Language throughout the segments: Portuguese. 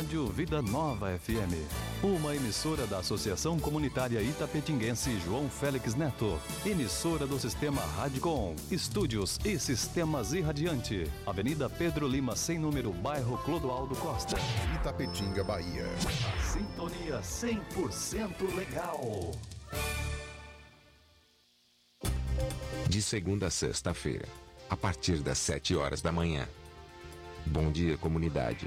Rádio Vida Nova FM, uma emissora da Associação Comunitária Itapetinguense João Félix Neto, emissora do Sistema Radicom, estúdios e sistemas irradiante, Avenida Pedro Lima, sem número, bairro Clodoaldo Costa, Itapetinga, Bahia. Sintonia 100% legal. De segunda a sexta-feira, a partir das 7 horas da manhã. Bom dia, comunidade.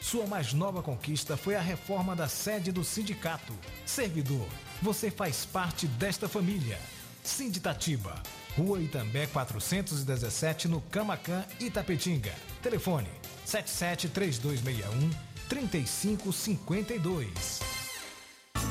Sua mais nova conquista foi a reforma da sede do sindicato. Servidor, você faz parte desta família. Sinditatiba, Rua Itambé 417, no Camacan, Itapetinga. Telefone 773261 3552.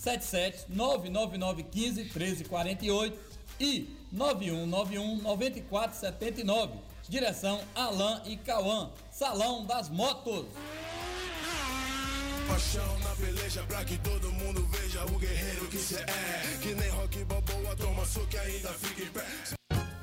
77 99915 1348 e 9191 9479. Direção Alain e Cauã. Salão das Motos. Paixão na peleja pra que todo mundo veja o guerreiro que cê é. Que nem rock toma soco e ainda fica em pé.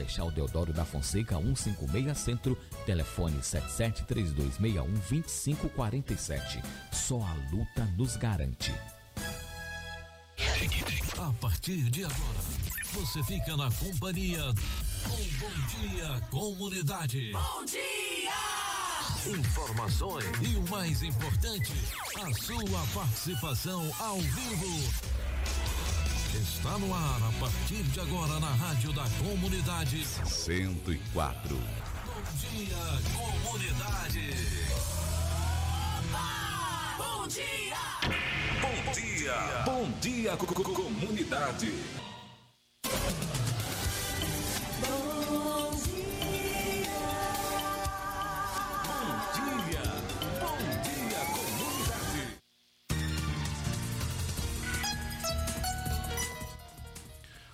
Marechal Deodoro da Fonseca, 156 Centro, telefone 7732612547. Só a luta nos garante. A partir de agora, você fica na companhia com Bom Dia Comunidade. Bom dia! Informações e o mais importante, a sua participação ao vivo. Está no ar a partir de agora na Rádio da Comunidade. 104. Bom Dia Comunidade. Bom dia! Bom dia. Bom dia, co- co- comunidade. Bom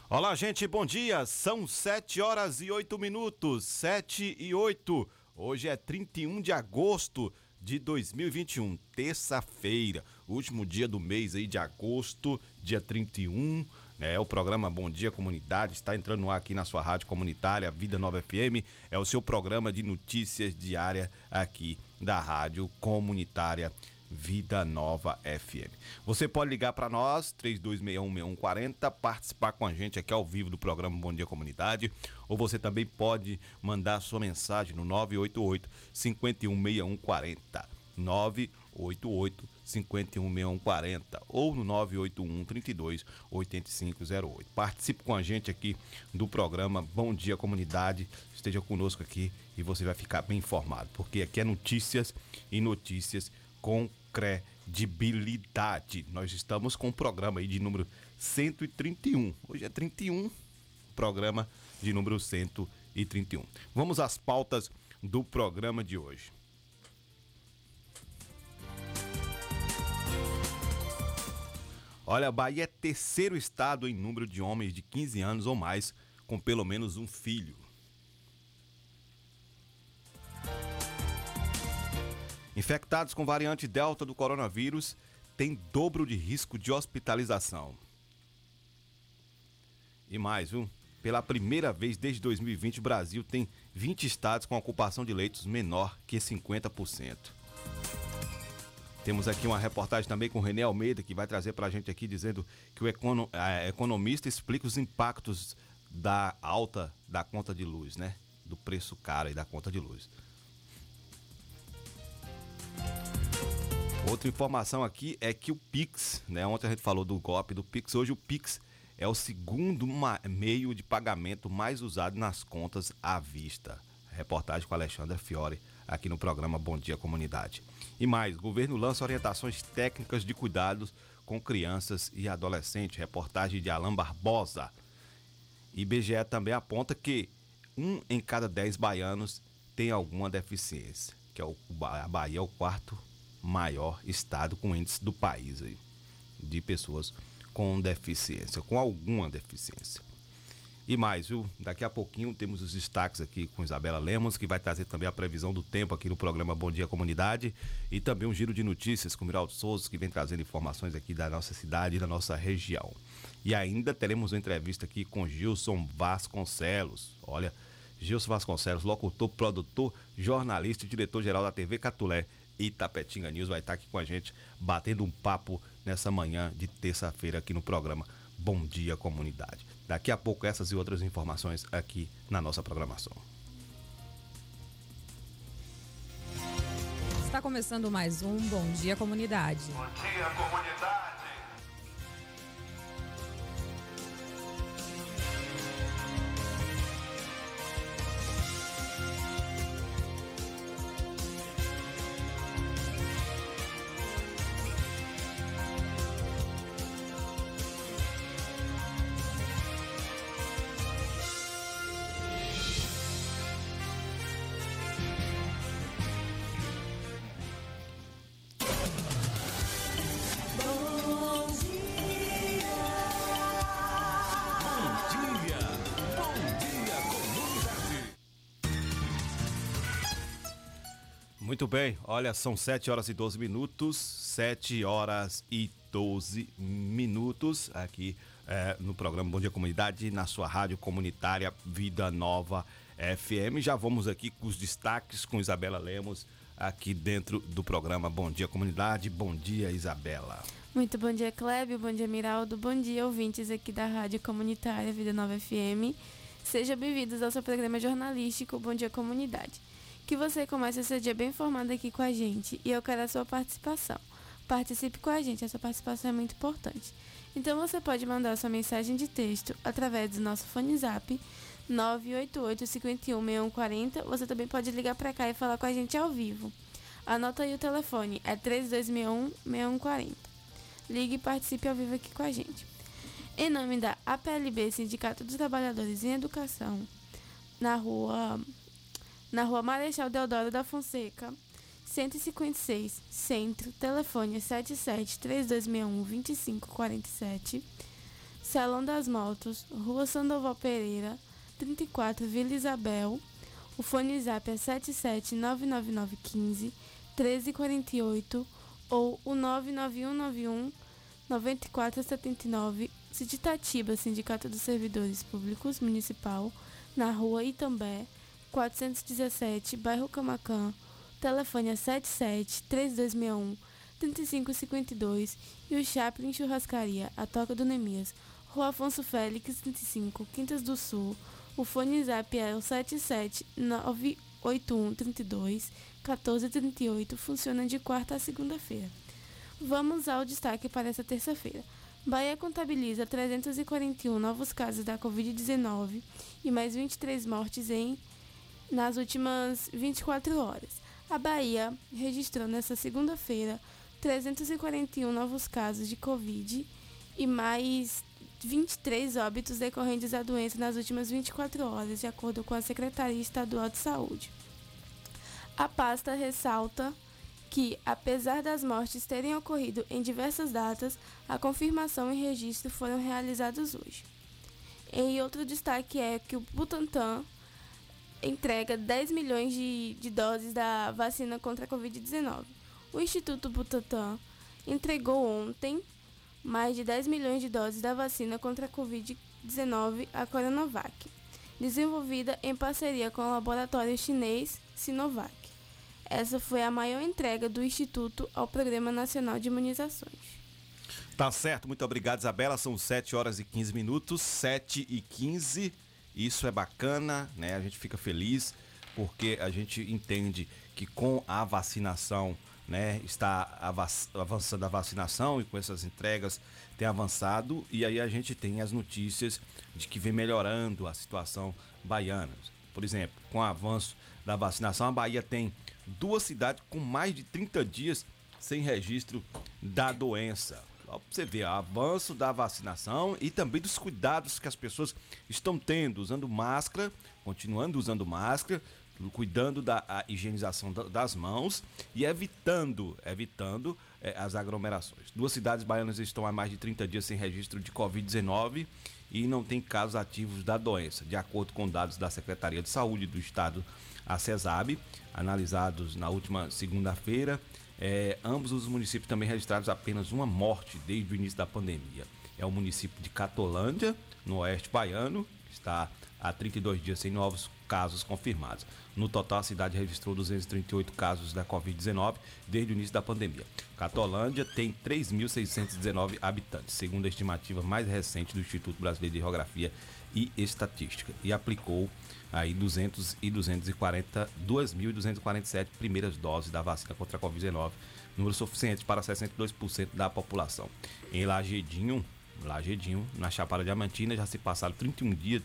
Olá, gente, bom dia. São 7 horas e 8 minutos. 7 e 8. Hoje é 31 de agosto de 2021, terça-feira, último dia do mês aí de agosto, dia 31. É, o programa Bom Dia Comunidade está entrando no ar aqui na sua rádio comunitária Vida Nova FM. É o seu programa de notícias diária aqui da rádio comunitária Vida Nova FM. Você pode ligar para nós, 32616140, participar com a gente aqui ao vivo do programa Bom Dia Comunidade, ou você também pode mandar sua mensagem no 988 516140. 988 516140 ou no 981 32 8508. Participe com a gente aqui do programa Bom Dia Comunidade. Esteja conosco aqui e você vai ficar bem informado, porque aqui é notícias e notícias credibilidade. Nós estamos com o programa aí de número 131. Hoje é 31, programa de número 131. Vamos às pautas do programa de hoje. Olha, Bahia é terceiro estado em número de homens de 15 anos ou mais com pelo menos um filho. Infectados com variante Delta do coronavírus têm dobro de risco de hospitalização. E mais, viu? Pela primeira vez desde 2020, o Brasil tem 20 estados com ocupação de leitos menor que 50%. Temos aqui uma reportagem também com o René Almeida, que vai trazer para a gente aqui dizendo que o econo, é, economista explica os impactos da alta da conta de luz, né? Do preço caro e da conta de luz. Outra informação aqui é que o Pix, né? Ontem a gente falou do golpe do Pix, hoje o Pix é o segundo meio de pagamento mais usado nas contas à vista. Reportagem com Alexandre Fiore aqui no programa Bom Dia Comunidade. E mais, governo lança orientações técnicas de cuidados com crianças e adolescentes. Reportagem de Alain Barbosa. IBGE também aponta que um em cada dez baianos tem alguma deficiência, que é o, a Bahia é o quarto maior estado com índice do país aí, de pessoas com deficiência, com alguma deficiência. E mais, viu? Daqui a pouquinho temos os destaques aqui com Isabela Lemos, que vai trazer também a previsão do tempo aqui no programa Bom Dia Comunidade e também um giro de notícias com o Miraldo Souza, que vem trazendo informações aqui da nossa cidade e da nossa região. E ainda teremos uma entrevista aqui com Gilson Vasconcelos. Olha, Gilson Vasconcelos, locutor, produtor, jornalista e diretor-geral da TV Catulé Itapetinga News, vai estar aqui com a gente batendo um papo nessa manhã de terça-feira aqui no programa Bom Dia Comunidade. Daqui a pouco essas e outras informações aqui na nossa programação. Está começando mais um Bom Dia Comunidade. Bom dia, comunidade. Muito bem, olha, são 7 horas e 12 minutos, 7 horas e 12 minutos aqui é, no programa Bom Dia Comunidade, na sua rádio comunitária Vida Nova FM. Já vamos aqui com os destaques com Isabela Lemos, aqui dentro do programa Bom Dia Comunidade. Bom dia, Isabela. Muito bom dia, Clébio. Bom dia, Miraldo. Bom dia, ouvintes aqui da Rádio Comunitária Vida Nova FM. Sejam bem-vindos ao seu programa jornalístico Bom Dia Comunidade que você comece esse dia bem informado aqui com a gente e eu quero a sua participação. Participe com a gente, essa participação é muito importante. Então você pode mandar sua mensagem de texto através do nosso fone zap 988 51 Você também pode ligar para cá e falar com a gente ao vivo. Anota aí o telefone, é 3261 6140. Ligue e participe ao vivo aqui com a gente. Em nome da APLB, Sindicato dos Trabalhadores em Educação, na rua na rua Marechal Deodoro da Fonseca, 156, Centro, telefone 77 3261 2547, Salão das Motos, Rua Sandoval Pereira, 34, Vila Isabel, o fone zap é 77 99915 1348 ou o 99191 9479, Cititatiba, Sindicato dos Servidores Públicos Municipal, na rua Itambé, 417, bairro Camacan. Telefone é 77 3261 3552 e o Chaplin Churrascaria, a Toca do Nemias, Rua Afonso Félix 35, Quintas do Sul. O fone zap é o 77 981 32 1438, funciona de quarta a segunda-feira. Vamos ao destaque para essa terça-feira. Bahia contabiliza 341 novos casos da Covid-19 e mais 23 mortes em nas últimas 24 horas. A Bahia registrou nesta segunda-feira 341 novos casos de Covid e mais 23 óbitos decorrentes da doença nas últimas 24 horas, de acordo com a Secretaria Estadual de Saúde. A pasta ressalta que, apesar das mortes terem ocorrido em diversas datas, a confirmação e registro foram realizados hoje. E outro destaque é que o Butantan entrega 10 milhões de, de doses da vacina contra a Covid-19. O Instituto Butantan entregou ontem mais de 10 milhões de doses da vacina contra a Covid-19, a Coronavac, desenvolvida em parceria com o laboratório chinês Sinovac. Essa foi a maior entrega do Instituto ao Programa Nacional de Imunizações. Tá certo, muito obrigado, Isabela. São 7 horas e 15 minutos, 7 e 15. Isso é bacana, né? A gente fica feliz porque a gente entende que com a vacinação né, está avançando a vacinação e com essas entregas tem avançado e aí a gente tem as notícias de que vem melhorando a situação baiana. Por exemplo, com o avanço da vacinação, a Bahia tem duas cidades com mais de 30 dias sem registro da doença. Você ver, o avanço da vacinação e também dos cuidados que as pessoas estão tendo, usando máscara, continuando usando máscara, cuidando da higienização das mãos e evitando, evitando é, as aglomerações. Duas cidades baianas estão há mais de 30 dias sem registro de Covid-19 e não tem casos ativos da doença, de acordo com dados da Secretaria de Saúde do Estado, a CESAB, analisados na última segunda-feira. É, ambos os municípios também registraram apenas uma morte desde o início da pandemia. É o município de Catolândia, no oeste baiano, que está há 32 dias sem novos casos confirmados. No total, a cidade registrou 238 casos da Covid-19 desde o início da pandemia. Catolândia tem 3.619 habitantes, segundo a estimativa mais recente do Instituto Brasileiro de Geografia e Estatística, e aplicou aí 200 e 240, 2.247 primeiras doses da vacina contra a Covid-19, número suficiente para 62% da população. Em Lagedinho, Lagedinho, na Chapada Diamantina, já se passaram 31 dias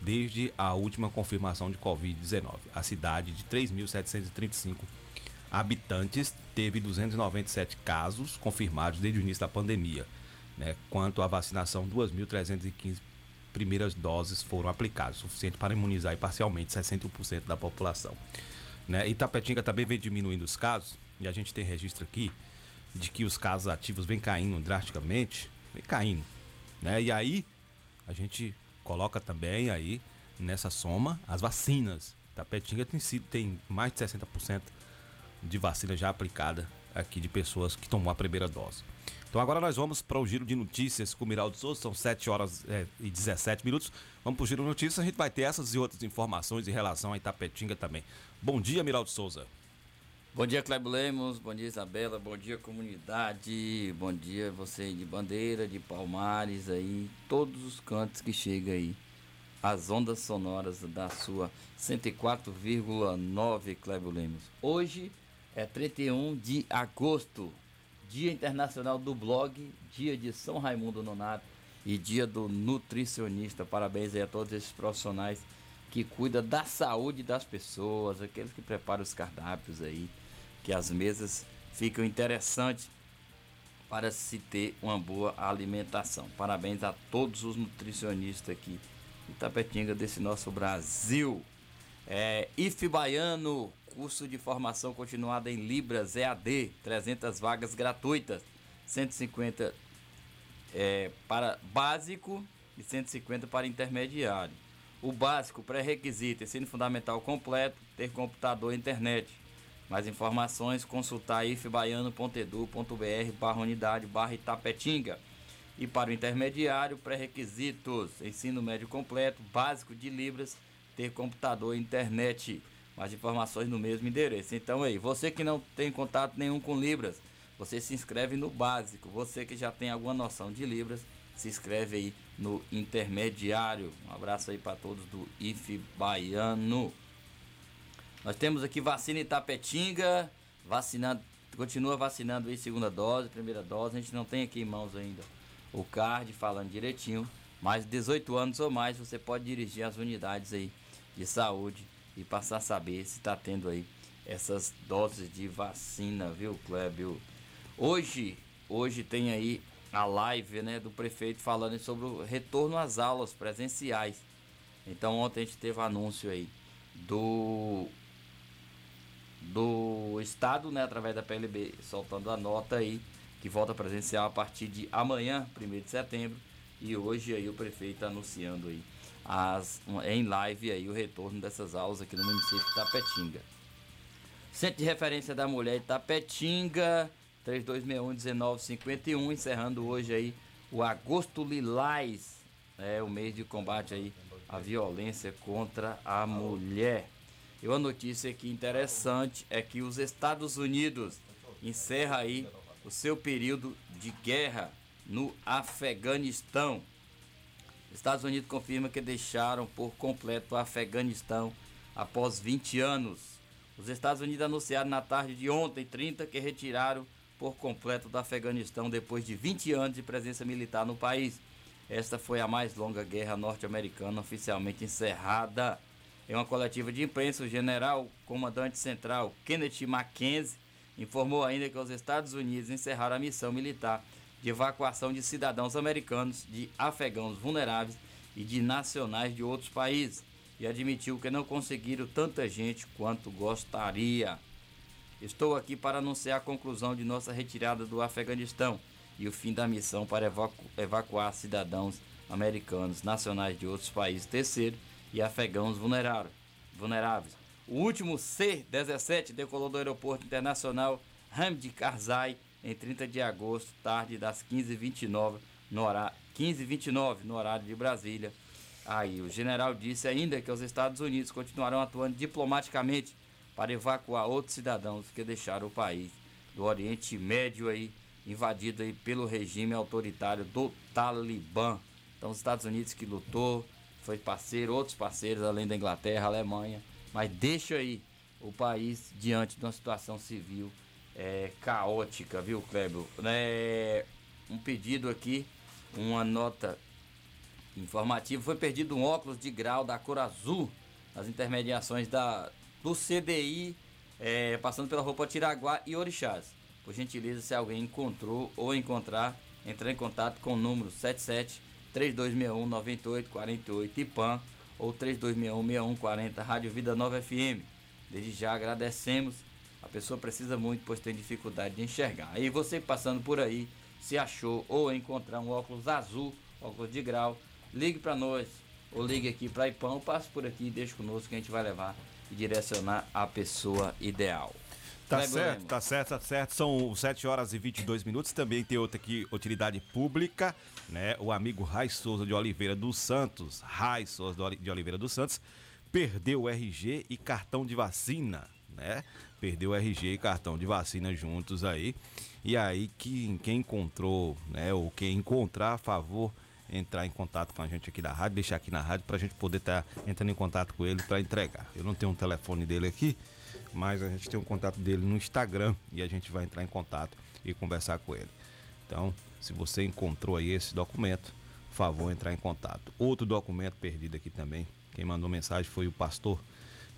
desde a última confirmação de Covid-19. A cidade de 3.735 habitantes teve 297 casos confirmados desde o início da pandemia. Né? Quanto à vacinação, 2.315 primeiras doses foram aplicadas, suficiente para imunizar parcialmente 61% da população. Né? Itapetinga também vem diminuindo os casos, e a gente tem registro aqui de que os casos ativos vêm caindo drasticamente, vem caindo. Né? E aí a gente coloca também aí nessa soma as vacinas. Tapetinga tem, sido, tem mais de 60% de vacina já aplicada aqui de pessoas que tomou a primeira dose. Então agora nós vamos para o giro de notícias com o Miraldo Souza, são 7 horas é, e 17 minutos. Vamos para o giro de notícias, a gente vai ter essas e outras informações em relação a Itapetinga também. Bom dia, Miraldo Souza. Bom dia, Cleber Lemos. Bom dia, Isabela. Bom dia, comunidade. Bom dia, você de Bandeira, de Palmares, aí, todos os cantos que chega aí. As ondas sonoras da sua 104,9, Cleber Lemos. Hoje é 31 de agosto, Dia Internacional do Blog, dia de São Raimundo Nonato e dia do nutricionista. Parabéns aí a todos esses profissionais que cuidam da saúde das pessoas, aqueles que preparam os cardápios aí que as mesas ficam interessantes para se ter uma boa alimentação. Parabéns a todos os nutricionistas aqui de Tapetinga desse nosso Brasil. É, Baiano, curso de formação continuada em Libras EAD, 300 vagas gratuitas, 150 é, para básico e 150 para intermediário. O básico, pré-requisito, ensino fundamental completo, ter computador e internet. Mais informações, consultar ifbaiano.edu.br barra unidade barra Itapetinga. E para o intermediário, pré-requisitos, ensino médio completo, básico de Libras, ter computador e internet. Mais informações no mesmo endereço. Então aí, você que não tem contato nenhum com Libras, você se inscreve no básico. Você que já tem alguma noção de Libras, se inscreve aí no intermediário. Um abraço aí para todos do IF Baiano. Nós temos aqui vacina Itapetinga, vacinando, continua vacinando aí segunda dose, primeira dose. A gente não tem aqui em mãos ainda o card falando direitinho, mas 18 anos ou mais você pode dirigir as unidades aí de saúde e passar a saber se está tendo aí essas doses de vacina, viu, Clébio? Hoje, hoje tem aí a live né, do prefeito falando sobre o retorno às aulas presenciais. Então ontem a gente teve anúncio aí do do estado, né, através da PLB, soltando a nota aí que volta presencial a partir de amanhã, 1 de setembro, e hoje aí o prefeito anunciando aí as, em live aí o retorno dessas aulas aqui no município de Tapetinga. Centro de referência da mulher de Tapetinga, 3261-1951, encerrando hoje aí o Agosto Lilás, é o mês de combate aí à violência contra a mulher. E uma notícia aqui interessante é que os Estados Unidos encerra aí o seu período de guerra no Afeganistão. Estados Unidos confirma que deixaram por completo o Afeganistão após 20 anos. Os Estados Unidos anunciaram na tarde de ontem, 30, que retiraram por completo do Afeganistão depois de 20 anos de presença militar no país. Esta foi a mais longa guerra norte-americana oficialmente encerrada. Em uma coletiva de imprensa, o general comandante central Kenneth Mackenzie informou ainda que os Estados Unidos encerraram a missão militar de evacuação de cidadãos americanos, de afegãos vulneráveis e de nacionais de outros países e admitiu que não conseguiram tanta gente quanto gostaria. Estou aqui para anunciar a conclusão de nossa retirada do Afeganistão e o fim da missão para evacu evacuar cidadãos americanos, nacionais de outros países terceiros e afegãos vulneráveis. O último C-17 decolou do Aeroporto Internacional Hamid Karzai em 30 de agosto, tarde das 15h29 no, horário, 15 no horário de Brasília. Aí o general disse ainda que os Estados Unidos continuarão atuando diplomaticamente para evacuar outros cidadãos que deixaram o país do Oriente Médio aí invadido aí pelo regime autoritário do Talibã. Então os Estados Unidos que lutou, foi parceiro, outros parceiros além da Inglaterra, Alemanha, mas deixa aí o país diante de uma situação civil é, caótica, viu, Kleber? É, um pedido aqui, uma nota informativa, foi perdido um óculos de grau da cor azul nas intermediações da, do CDI, é, passando pela roupa Tiraguá e Orixás. Por gentileza, se alguém encontrou ou encontrar, entrar em contato com o número 77 3261 9848 IPAM ou 3261 6140 Rádio Vida Nova FM. Desde já agradecemos. Pessoa precisa muito, pois tem dificuldade de enxergar. Aí você passando por aí, se achou ou encontrar um óculos azul, óculos de grau, ligue para nós ou ligue aqui para IPAM, passe por aqui e deixe conosco que a gente vai levar e direcionar a pessoa ideal. Tá certo, tá certo, tá certo. São 7 horas e 22 minutos. Também tem outra aqui, utilidade pública, né? O amigo Rai Souza de Oliveira dos Santos, Rai Souza de Oliveira dos Santos, perdeu o RG e cartão de vacina, né? Perdeu RG e cartão de vacina juntos aí. E aí, quem, quem encontrou, né? Ou quem encontrar, a favor, entrar em contato com a gente aqui da rádio, deixar aqui na rádio pra gente poder estar tá entrando em contato com ele para entregar. Eu não tenho um telefone dele aqui, mas a gente tem um contato dele no Instagram e a gente vai entrar em contato e conversar com ele. Então, se você encontrou aí esse documento, favor entrar em contato. Outro documento perdido aqui também, quem mandou mensagem foi o pastor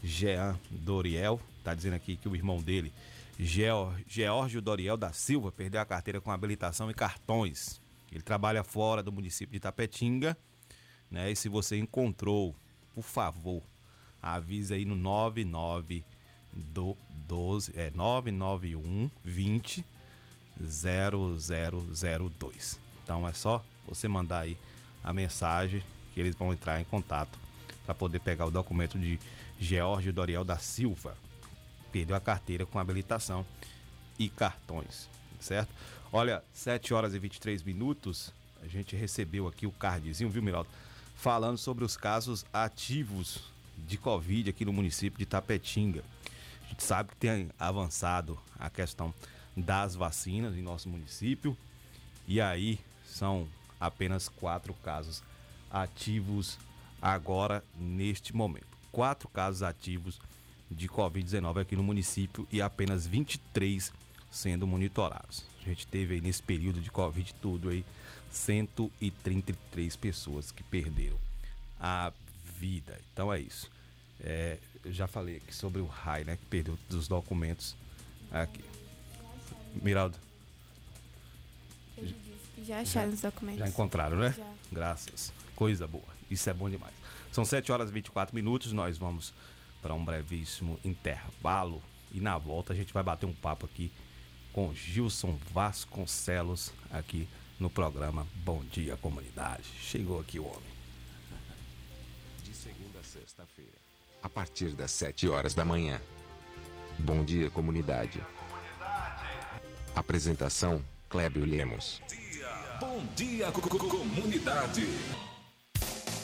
Jean Doriel, tá dizendo aqui que o irmão dele, Geórgio Doriel da Silva, perdeu a carteira com habilitação e cartões. Ele trabalha fora do município de Tapetinga, né? E se você encontrou, por favor, avise aí no 99 do 12 é 991 20 0002. Então é só você mandar aí a mensagem que eles vão entrar em contato para poder pegar o documento de George Doriel da Silva. Perdeu a carteira com habilitação e cartões, certo? Olha, 7 horas e 23 minutos, a gente recebeu aqui o cardzinho, viu, Miraldo? Falando sobre os casos ativos de Covid aqui no município de Tapetinga. A gente sabe que tem avançado a questão das vacinas em nosso município. E aí são apenas quatro casos ativos agora neste momento. Quatro casos ativos de Covid-19 aqui no município e apenas 23 sendo monitorados. A gente teve aí nesse período de Covid tudo aí 133 pessoas que perderam a vida. Então é isso. É, eu já falei aqui sobre o RAI, né? Que perdeu os documentos aqui. Miraldo. Já acharam os documentos. Já encontraram, né? Já. Graças. Coisa boa. Isso é bom demais. São 7 horas e 24 minutos. Nós vamos para um brevíssimo intervalo. E na volta a gente vai bater um papo aqui com Gilson Vasconcelos, aqui no programa Bom Dia Comunidade. Chegou aqui o homem. De segunda a sexta-feira, a partir das 7 horas da manhã. Bom dia, comunidade. Apresentação: Clébio Lemos. Bom dia, co- co- comunidade.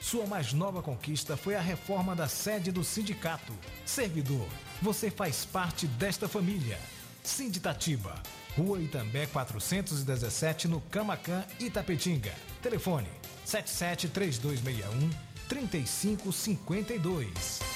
Sua mais nova conquista foi a reforma da sede do sindicato. Servidor, você faz parte desta família. Sinditatiba, Rua Itambé 417, no Camacan, Itapetinga. Telefone 773261 3552.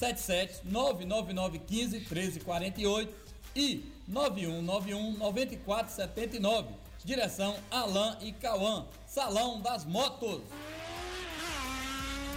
77 99915 1348 e 9191 9479. Direção Alain e Cauã. Salão das Motos.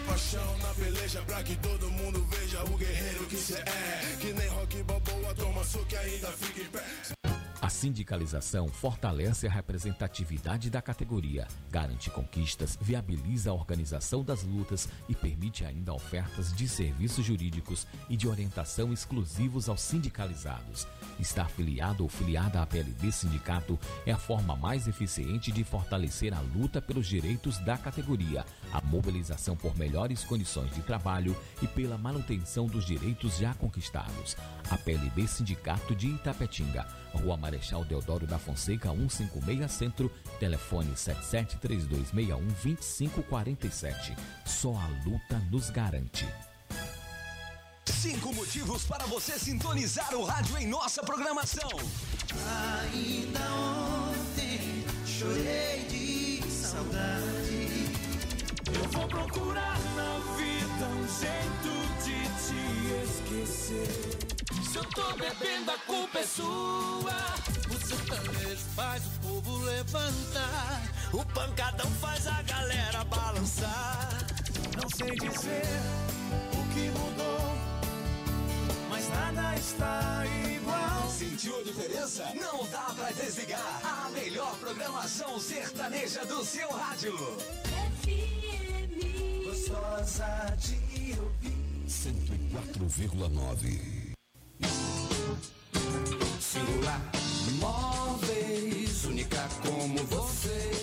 Paixão na peleja pra que todo mundo veja o guerreiro que cê é. Que nem rock balboa, toma soco e ainda fica em pé. A sindicalização fortalece a representatividade da categoria, garante conquistas, viabiliza a organização das lutas e permite ainda ofertas de serviços jurídicos e de orientação exclusivos aos sindicalizados. Estar filiado ou filiada à PLB Sindicato é a forma mais eficiente de fortalecer a luta pelos direitos da categoria, a mobilização por melhores condições de trabalho e pela manutenção dos direitos já conquistados. A PLB Sindicato de Itapetinga, Rua Marechal Deodoro da Fonseca, 156 Centro, telefone 7732612547. Só a luta nos garante. Cinco motivos para você sintonizar o rádio em nossa programação. Ainda ontem chorei de saudade. Eu vou procurar na vida um jeito de te esquecer. Se eu tô bebendo, a culpa é sua. O sertanejo faz o povo levantar. O pancadão faz a galera balançar. Não sei dizer o que mudou, mas nada está igual. Sentiu a diferença? Não dá pra desligar. A melhor programação sertaneja do seu rádio. Gostosa de ouvir. 104,9. Singular Móveis, única como você.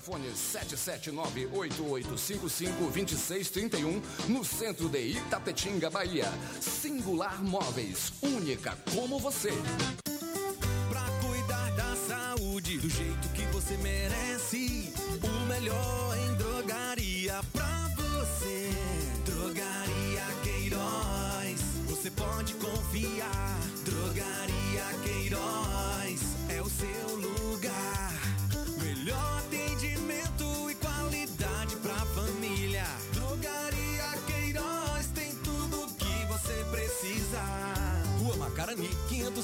Fone 779-8855-2631, no centro de Itapetinga, Bahia. Singular Móveis, única como você. Pra cuidar da saúde do jeito que você merece. O melhor em drogaria pra você.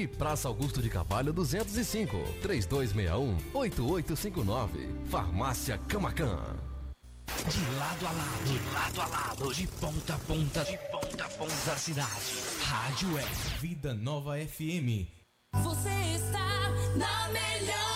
E Praça Augusto de Carvalho 205, 3261-8859. Farmácia Camacan. De lado a lado, de lado a lado, de ponta a ponta, de ponta a ponta da cidade. Rádio é Vida Nova FM. Você está na melhor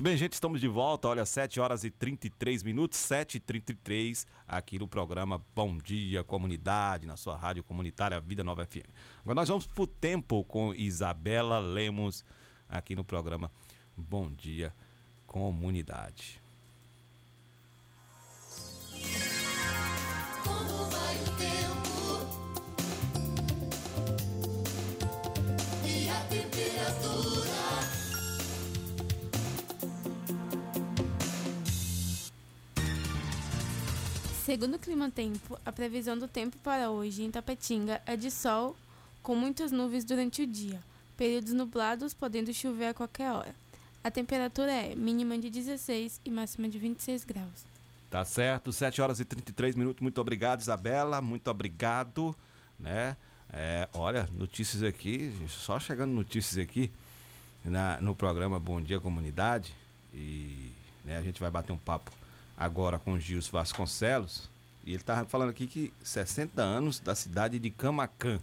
Muito bem, gente, estamos de volta. Olha, 7 horas e 33 minutos, 7 e 33 aqui no programa Bom Dia Comunidade, na sua rádio comunitária Vida Nova FM. Agora nós vamos pro tempo com Isabela Lemos aqui no programa Bom Dia Comunidade. Segundo o Clima Tempo, a previsão do tempo para hoje em Tapetinga é de sol com muitas nuvens durante o dia, períodos nublados podendo chover a qualquer hora. A temperatura é mínima de 16 e máxima de 26 graus. Tá certo, 7 horas e 33 minutos. Muito obrigado, Isabela. Muito obrigado, né? É, olha, notícias aqui, só chegando notícias aqui na, no programa Bom Dia Comunidade. E né, a gente vai bater um papo agora com o Gilson Vasconcelos. E ele estava falando aqui que 60 anos da cidade de Camacan,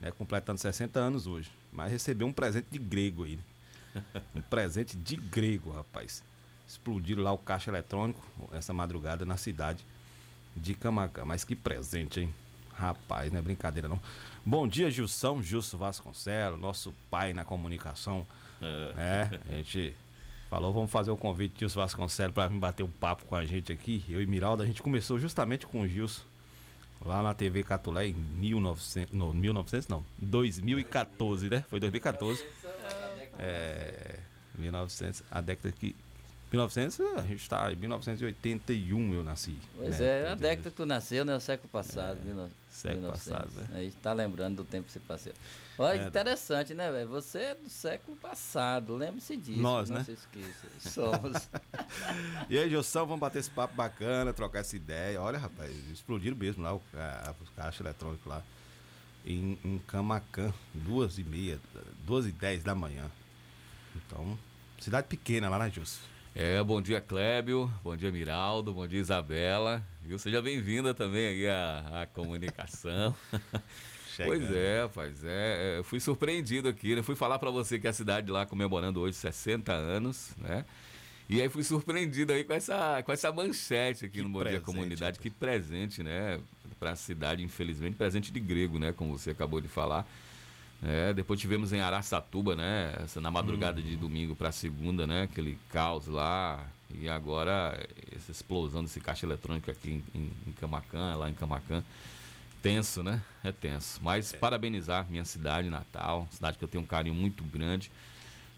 né, completando 60 anos hoje. Mas recebeu um presente de grego aí. né? Um presente de grego, rapaz. Explodiram lá o caixa eletrônico essa madrugada na cidade de Camacã. Mas que presente, hein? Rapaz, não é brincadeira não. Bom dia, Gilson, Gilson Vasconcelos, nosso pai na comunicação. É, a gente falou, vamos fazer o convite, Gilson Vasconcelos, para bater um papo com a gente aqui. Eu e Miralda, a gente começou justamente com o Gilson, lá na TV Catulé em 1900, não, 1900 não, 2014, né? Foi 2014. É, 1900, a década que 1900, a gente está em 1981 eu nasci. Pois né? é, a década que tu nasceu, né? O século passado. É, século 1900. passado, né? Aí tá lembrando do tempo que você passou. Olha, interessante, né, velho? Você é do século passado, lembre-se disso. Nós, não né? se esqueça. Somos. e aí, Gilson, vamos bater esse papo bacana, trocar essa ideia. Olha, rapaz, explodiram mesmo lá o, a, o caixa eletrônico lá em, em Camacan, duas e meia, duas e dez da manhã. Então, cidade pequena lá, né, Gilson? É, bom dia Clébio, bom dia Miraldo, bom dia Isabela. Viu? Seja bem-vinda também aí à, à comunicação. pois é, rapaz, é, eu fui surpreendido aqui, né? Fui falar para você que a cidade lá comemorando hoje 60 anos, né? E aí fui surpreendido aí com essa, com essa manchete aqui que no Bom presente, Dia Comunidade, que presente, né? Para a cidade, infelizmente, presente de grego, né? Como você acabou de falar. É, depois tivemos em Araçatuba, né? Essa, na madrugada Uhum. de domingo para segunda, né? Aquele caos lá. E agora essa explosão desse caixa eletrônico aqui em, em, em Camacan, lá em Camacan. Tenso, né? É tenso. Mas parabenizar minha cidade natal, cidade que eu tenho um carinho muito grande.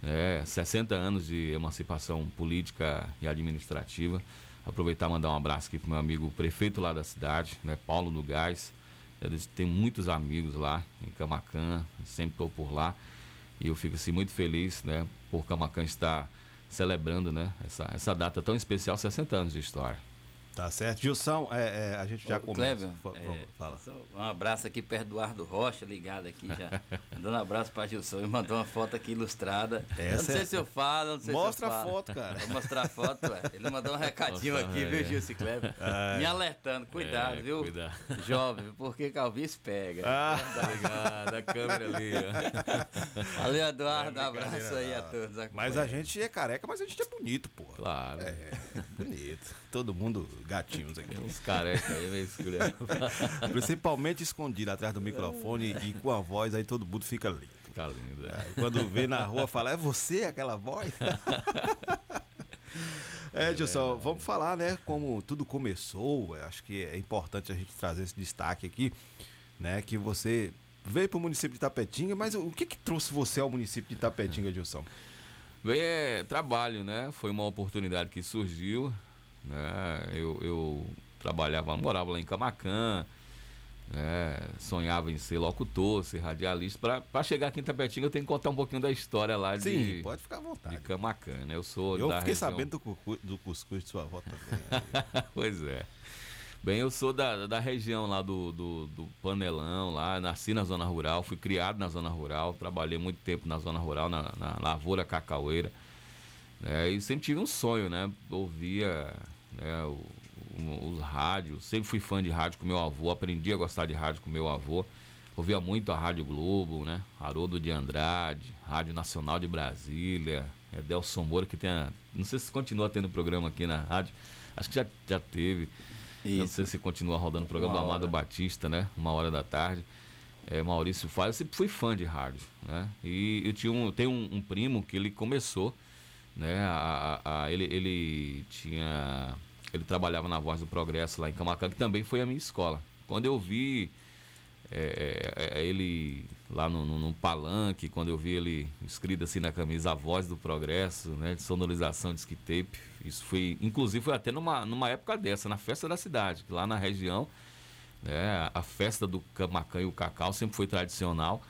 É, 60 anos de emancipação política e administrativa. Aproveitar e mandar um abraço aqui pro meu amigo prefeito lá da cidade, né? Paulo do Gás. Eles têm muitos amigos lá em Camacan, sempre estou por lá. E eu fico assim muito feliz, né, por Camacan estar celebrando, né, essa, essa data tão especial, 60 anos de história. Tá certo. Gilson, é, é, a gente já Ô, começa. Cleber, é, Fala. só Um abraço aqui perto do Eduardo Rocha, ligado aqui já. Dando um abraço pra Gilson. Ele mandou uma foto aqui ilustrada. eu não Essa sei é- se eu falo, não sei Mostra se eu a falo. foto, cara. Vou mostrar a foto, ué. Ele mandou um recadinho Mostra, aqui, é. viu, Gilson Kleber? É. Me alertando, cuidado, É, viu? cuidado. Jovem, porque Calvície pega. Ah, Obrigado, a câmera ali, ó. Valeu, Eduardo. Um é abraço aí a todos. Mas a gente é careca, mas a gente é bonito, pô. Claro. É, bonito. Todo mundo gatinhos aqui. Uns carecas aí, meio escuro. Principalmente escondido atrás do microfone e com a voz, aí todo mundo fica lindo. Fica lindo, é. Quando vê na rua, fala, é você aquela voz? É, Gilson, vamos falar, né, como tudo começou. Eu Acho que é importante a gente trazer esse destaque aqui, né, que você veio para o município de Tapetinga, mas o que que trouxe você ao município de Tapetinga, Gilson? Bem, é trabalho, né? Foi uma oportunidade que surgiu, né? Eu, eu trabalhava, morava lá em Camacan, né? sonhava em ser locutor, ser radialista. Para chegar aqui em Tapetinga, eu tenho que contar um pouquinho da história lá de, Sim, pode ficar à vontade. de Camacan, né? Eu sou Eu da fiquei região- sabendo do, do cuscuz de sua avó também. pois é. Bem, eu sou da, da região lá do, do, do Panelão, lá, nasci na zona rural, fui criado na zona rural, trabalhei muito tempo na zona rural, na, na lavoura cacaueira. né, e sempre tive um sonho, né? Ouvia né, o- o- os rádios, sempre fui fã de rádio com meu avô, aprendi a gostar de rádio com meu avô. Ouvia muito a Rádio Globo, né? Haroldo de Andrade, Rádio Nacional de Brasília, é Delson Moura, que tem a, Não sei se continua tendo programa aqui na rádio. Acho que já, já teve. Eu Não sei se continua rodando o programa Uma do Amado hora. Batista, né? Uma hora da tarde. É, Maurício Faz, eu sempre fui fã de rádio, né? E eu tinha um, tenho um, um primo que ele começou, né? A, a- a- ele, ele tinha, ele trabalhava na Voz do Progresso lá em Camacan, que também foi a minha escola. Quando eu vi é, é, é, ele lá no, no, no palanque, quando eu vi ele escrito assim na camisa, a voz do progresso, né? De sonorização de tape. Isso foi, inclusive, foi até numa, numa época dessa, na festa da cidade, lá na região, né? A festa do Camacan e o Cacau sempre foi tradicional.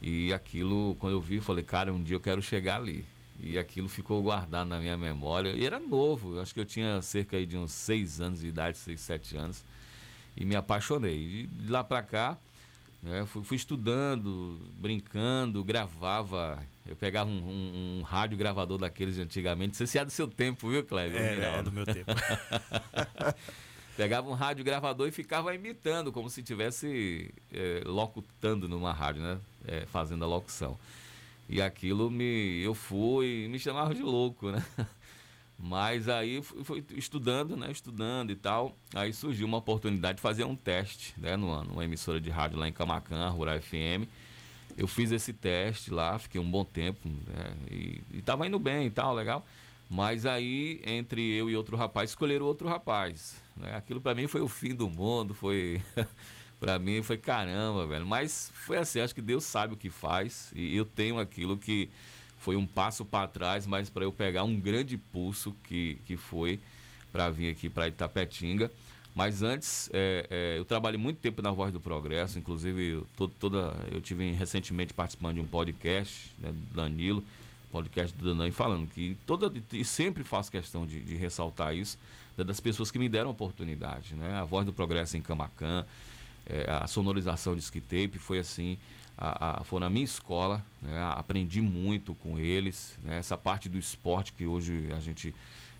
E aquilo, quando eu vi, eu falei, cara, um dia eu quero chegar ali. E aquilo ficou guardado na minha memória. E era novo, acho que eu tinha cerca de uns seis anos de idade, seis, sete anos. E me apaixonei. E de lá pra cá, né, fui, fui estudando, brincando, gravava. Eu pegava um, um- um rádio gravador daqueles de antigamente. Você se é do seu tempo, viu, Cleber? É, é do meu tempo. Pegava um rádio gravador e ficava imitando, como se estivesse eh, locutando numa rádio, né? Eh, fazendo a locução. E aquilo me. Eu fui me chamava de louco, né? Mas aí fui, fui estudando, né? Estudando e tal. Aí surgiu uma oportunidade de fazer um teste, né? Numa, numa emissora de rádio lá em Camacan, Rural FM. Eu fiz esse teste lá, fiquei um bom tempo, né? E, e tava indo bem e tal, legal. Mas aí, entre eu e outro rapaz, escolheram outro rapaz. Né? Aquilo para mim foi o fim do mundo, foi. para mim foi caramba, velho. Mas foi assim, acho que Deus sabe o que faz. E eu tenho aquilo que foi um passo para trás, mas para eu pegar um grande pulso que, que foi para vir aqui para Itapetinga. Mas antes, é, é, eu trabalhei muito tempo na Voz do Progresso, inclusive eu, todo, toda, eu tive recentemente participando de um podcast né, do Danilo, podcast do Danani, falando que toda, e sempre faço questão de, de ressaltar isso, né, das pessoas que me deram oportunidade. Né? A Voz do Progresso em Camacan, é, a sonorização de Skitape foi assim, a, a, foi na minha escola, né? aprendi muito com eles, né? essa parte do esporte que hoje a gente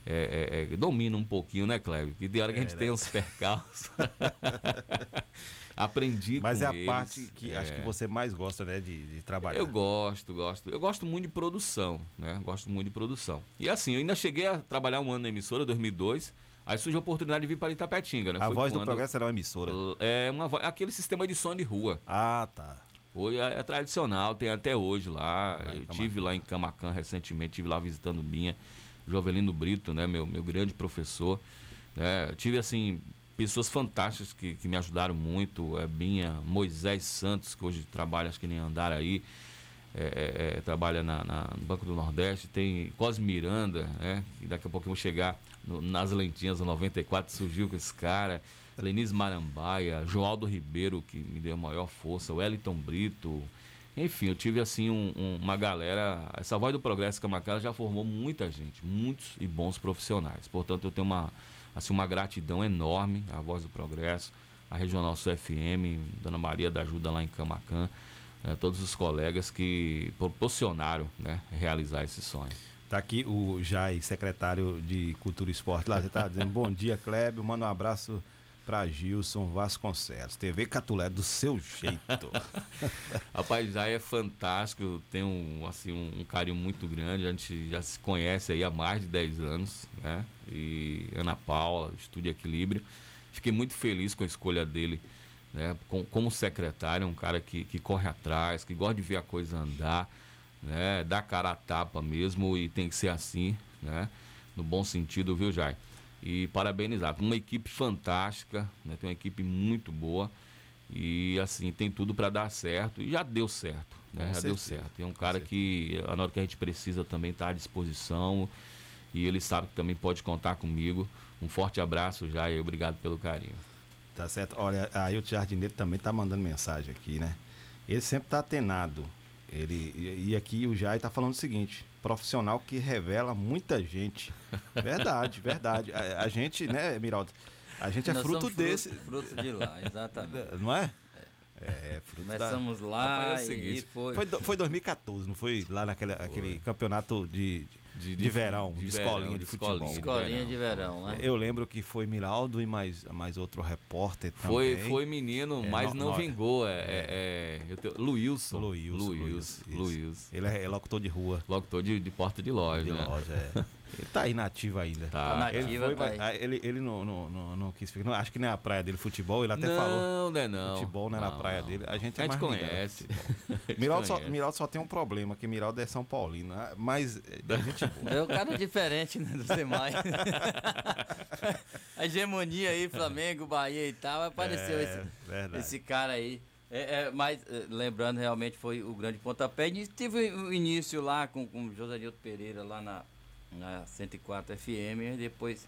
é, é, é, domina um pouquinho, né, Clébio? Que de hora que a gente é, tem né? uns percalços. Aprendi Mas com é a eles. parte que acho que É. você mais gosta, né, de, de trabalhar. Eu gosto, gosto. Eu gosto muito de produção, né? Gosto muito de produção. E assim, eu ainda cheguei a trabalhar um ano na emissora, 2002. Aí surgiu a oportunidade de vir para Itapetinga, né? A Foi Voz do quando- Progresso era uma emissora. É uma, vo- aquele sistema de som de rua. Ah, tá. Foi, é, é tradicional, tem até hoje lá. Eu tive lá em Camacan recentemente, tive lá visitando Binha, Jovelino Brito, né, meu, meu grande professor. né. tive assim pessoas fantásticas que, que me ajudaram muito, é, Binha, Moisés Santos, que hoje trabalha, acho que nem andar aí, é, é, é, trabalha na, na- no Banco do Nordeste, tem Cosme Miranda, né, que daqui a pouco eu vou chegar no- nas lentinhas, no 94, surgiu com esse cara. Lenise Marambaia, Joaldo Ribeiro, que me deu a maior força, Wellington Brito. Enfim, eu tive assim um- um- uma galera. Essa voz do Progresso Camacala já formou muita gente, muitos e bons profissionais. Portanto, eu tenho uma, assim, uma gratidão enorme à voz do Progresso, à Regional Sul FM, Dona Maria da Ajuda lá em Camacan, eh, todos os colegas que proporcionaram né, realizar esse sonho. Tá aqui o Jai, secretário de Cultura e Esporte. Lá você tá dizendo bom dia, Clébio. Manda um abraço pra Gilson Vasconcelos. TV Catulé do seu jeito. Rapaz, já é fantástico, tem um, assim, um, um carinho muito grande, a gente já se conhece aí há mais de 10 anos, né? E Ana Paula, Estúdio Equilíbrio. Fiquei muito feliz com a escolha dele, né? Com, como secretário, um cara que, que corre atrás, que gosta de ver a coisa andar, né? Dá cara a tapa mesmo e tem que ser assim, né? No bom sentido, viu, Jai? E parabenizar. Uma equipe fantástica, né? Tem uma equipe muito boa. E assim, tem tudo para dar certo. E já deu certo. Né? Já deu certeza. certo. É um cara que, na hora que a gente precisa, também está à disposição. E ele sabe que também pode contar comigo. Um forte abraço já e obrigado pelo carinho. Tá certo? Olha, aí o Jardineiro também tá mandando mensagem aqui, né? Ele sempre tá atenado. Ele, e aqui o Jai tá falando o seguinte: profissional que revela muita gente. Verdade, verdade. A, a gente, né, Miraldo? A gente é Nós fruto desse. Fruto de lá, exatamente. Não é? É, fruto Começamos lá Rapaz, é o e seguinte, foi- Foi, foi 2014, não foi? Lá naquele aquele campeonato de, de, de- verão, de, de verão, escolinha de, de futebol. escolinha de Escolinha de verão, né? Eu lembro que foi Miraldo e mais, mais outro repórter Foi, também. foi menino, É, mas no- não no- vingou. É, é, é, eu tenho, Luilson. Luilson, Luilson. Luilson, Luilson. Ele é, é locutor de rua. Locutor de, de porta de loja. De né? loja, é. Ele tá aí nativo ainda. Tá. Tá ele nativa, foi, tá ah, ele, ele não, não, não, não quis ficar. não, acho que não é a praia dele, futebol. Ele até Não, falou. não é não. Futebol não era a Não, praia não. dele. A gente é A gente mais ligado. conhece. Miraldo só. Miraldo só tem um problema, que Miraldo é São Paulino. ah, Mas é. É o cara diferente né, dos demais. a hegemonia aí, Flamengo, Bahia e tal, apareceu É, esse, verdade. esse cara aí. É, é, mas, é, lembrando, realmente foi o grande pontapé. E tive o início lá com, com o José Nilton Pereira, lá na, na 104 FM, e depois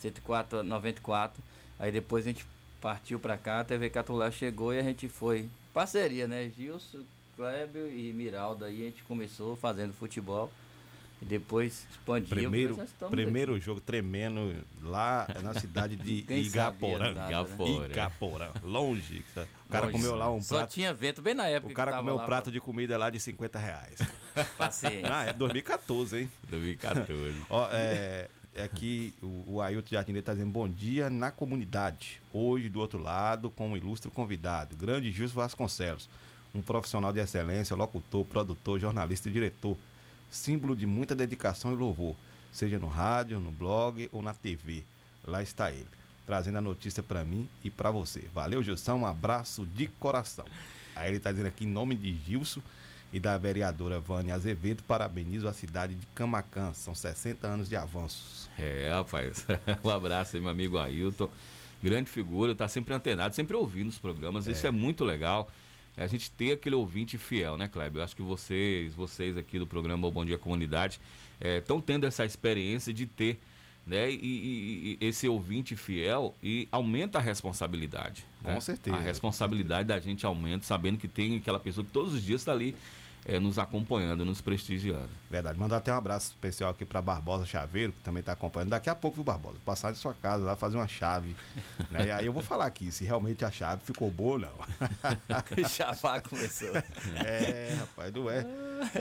104, 94. Aí depois a gente partiu pra cá, a TV Catulé chegou e a gente foi. Parceria, né? Gilson, Kleber e Miraldo. Aí a gente começou fazendo futebol. E depois expandiu. Primeiro, primeiro jogo tremendo lá na cidade de Quem Igaporã. nada, né? Igaporã. Longe. O cara Longe. comeu lá um Só prato. tinha vento bem na época O que cara tava comeu um lá, prato de comida lá de 50 reais. Paciência. Ah, é 2014, hein? 2014. Ó, é, é aqui o, o Ailton Jardineiro tá dizendo bom dia na comunidade. Hoje, do outro lado, com um ilustre convidado, grande Gilson Vasconcelos. Um profissional de excelência, locutor, produtor, jornalista e diretor. Símbolo de muita dedicação e louvor. seja no rádio, no blog ou na TV. Lá está ele, trazendo a notícia para mim e para você. Valeu, Gilson, um abraço de coração. Aí ele está dizendo aqui em nome de Gilson e da vereadora Vânia Azevedo, parabenizo a cidade de Camacan, são 60 anos de avanços. É, rapaz. um abraço aí, meu amigo Ailton. Grande figura, tá sempre antenado, sempre ouvindo os programas. Isso é muito legal. É a gente ter aquele ouvinte fiel, né, Kleber? Eu acho que vocês, vocês aqui do programa Bom Dia Comunidade, estão tendo essa experiência de ter né, e, e- e esse ouvinte fiel e aumenta a responsabilidade. Com né? certeza, A responsabilidade da gente aumenta, sabendo que tem aquela pessoa que todos os dias está ali eh, nos acompanhando, nos prestigiando. Verdade. Mandar até um abraço especial aqui para Barbosa Chaveiro, que também está acompanhando. Daqui a pouco, viu, Barbosa? Passar de sua casa lá, fazer uma chave. né? E aí eu vou falar aqui se realmente a chave ficou boa ou não. Já começou. É, rapaz, não é.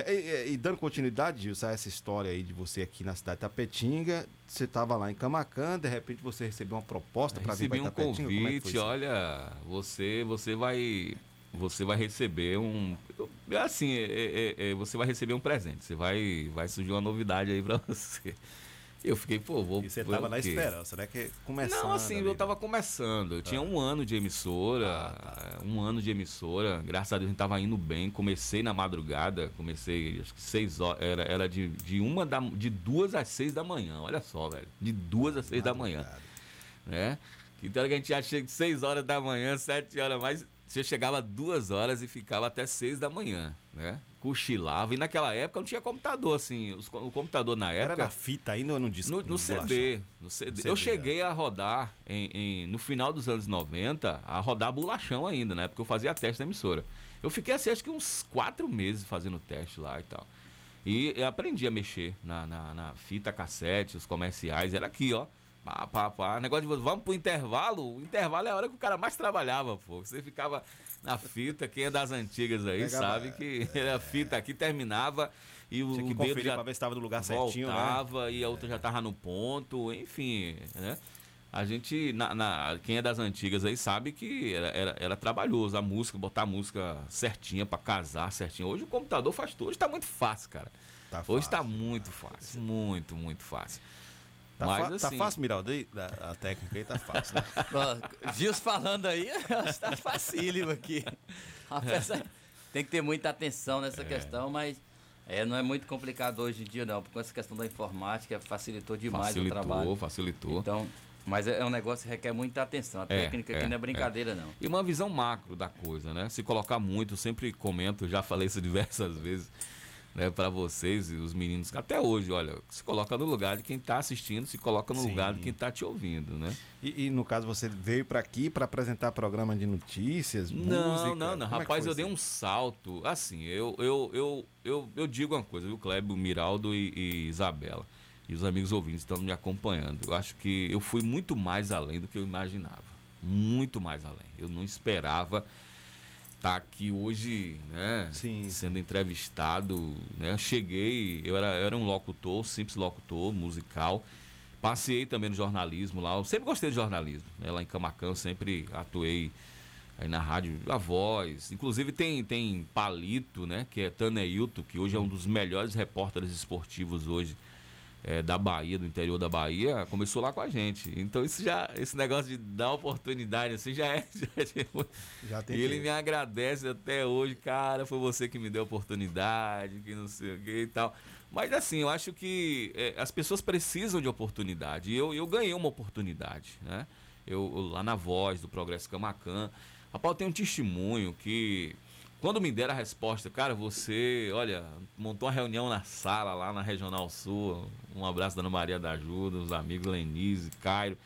E, e- e dando continuidade, Gilson, a essa história aí de você aqui na cidade de Tapetinga, você estava lá em Camacan, de repente você recebeu uma proposta para vir Recebi para um Tapetinga? Como é convite, isso? olha, você você vai você vai receber um é assim, é- é- é, você vai receber um presente, você vai vai surgir uma novidade aí pra você. Eu fiquei, pô, vou E você tava na esperança, né? Que começando. Não, assim, ali, eu tava começando. Eu tinha um ano de emissora, Ah, tá. um ano de emissora. Graças a Deus a gente tava indo bem. Comecei na madrugada, comecei acho que seis horas. Era, era de, de uma da, de duas às seis da manhã. Olha só, velho. De duas às seis da manhã. Né? Então a gente já chega seis horas da manhã, sete horas mais. Você chegava duas horas e ficava até seis da manhã, né? Cochilava. E naquela época não tinha computador, assim. os o computador na Era época. na fita ainda ou no disco? No, no? CD, no CD. No CD, Eu cheguei a rodar em, em- no final dos anos 90, a rodar bolachão ainda, né? Porque eu fazia teste na emissora. Eu fiquei assim, acho que uns quatro meses fazendo teste lá e tal. E eu aprendi a mexer na, na, na fita cassete, os comerciais. Era aqui, ó. Pá, pá, pá. Negócio de vamos pro intervalo. O intervalo é a hora que o cara mais trabalhava, pô. Você ficava na fita, quem é das antigas aí Pegava- sabe que era a fita aqui terminava e o que dedo já pra ver se tava no lugar certinho, né? voltava e a outra já tava no ponto, enfim, né? A gente, na, na- quem é das antigas aí sabe que era, era, era trabalhoso a música, botar a música certinha pra casar certinho. Hoje o computador faz tudo, hoje tá muito fácil, cara. hoje tá muito fácil, muito, muito fácil. Tá, Mas, fa- tá assim, fácil, Miraldo? A, a técnica aí tá fácil, né? Gils falando aí, está facílimo aqui. Tem que ter muita atenção nessa questão, mas é, não é muito complicado hoje em dia, não. Porque essa questão da informática facilitou demais Facilitou, o trabalho. facilitou. Então, mas é é um negócio que requer muita atenção. A É, técnica é, aqui não é é. brincadeira, não. E uma visão macro da coisa, né? Se colocar muito, eu sempre comento, já falei isso diversas vezes, né, para vocês e os meninos, até hoje, olha, se coloca no lugar de quem tá assistindo, se coloca no Sim. lugar de quem tá te ouvindo, né? E, e no caso você veio para aqui para apresentar programa de notícias, Não, música? não, não. Como é Rapaz, foi eu dei um salto. Assim, eu, eu, eu, eu, eu digo uma coisa, viu, Kleber, Miraldo e, e Isabela. E os amigos ouvintes estão me acompanhando. Eu acho que eu fui muito mais além do que eu imaginava. Muito mais além. Eu não esperava estar aqui hoje, né? Sendo entrevistado. Né? Cheguei, eu era, eu era um locutor, simples locutor, musical. Passei também no jornalismo lá. Eu sempre gostei de jornalismo. Né? Lá em Camacan, eu sempre atuei aí na rádio A Voz. Inclusive tem, tem Palito, né? Que é Taneilton, que hoje é um dos melhores repórteres esportivos hoje é, da Bahia, do interior da Bahia, começou lá com a gente. Então isso já, esse negócio de dar oportunidade assim já é. Já, é Já tem e ele que- me agradece até hoje, cara, foi você que me deu a oportunidade, que não sei o que e tal. Mas assim, eu acho que é, as pessoas precisam de oportunidade. E eu, eu ganhei uma oportunidade, né? Eu, eu lá na voz do Progresso Camacan. Rapaz, eu tenho um testemunho que quando me deram a resposta, cara, você, olha, montou uma reunião na sala lá na Regional Sul. Um abraço da Ana Maria da Ajuda, os amigos Lenise, Cairo.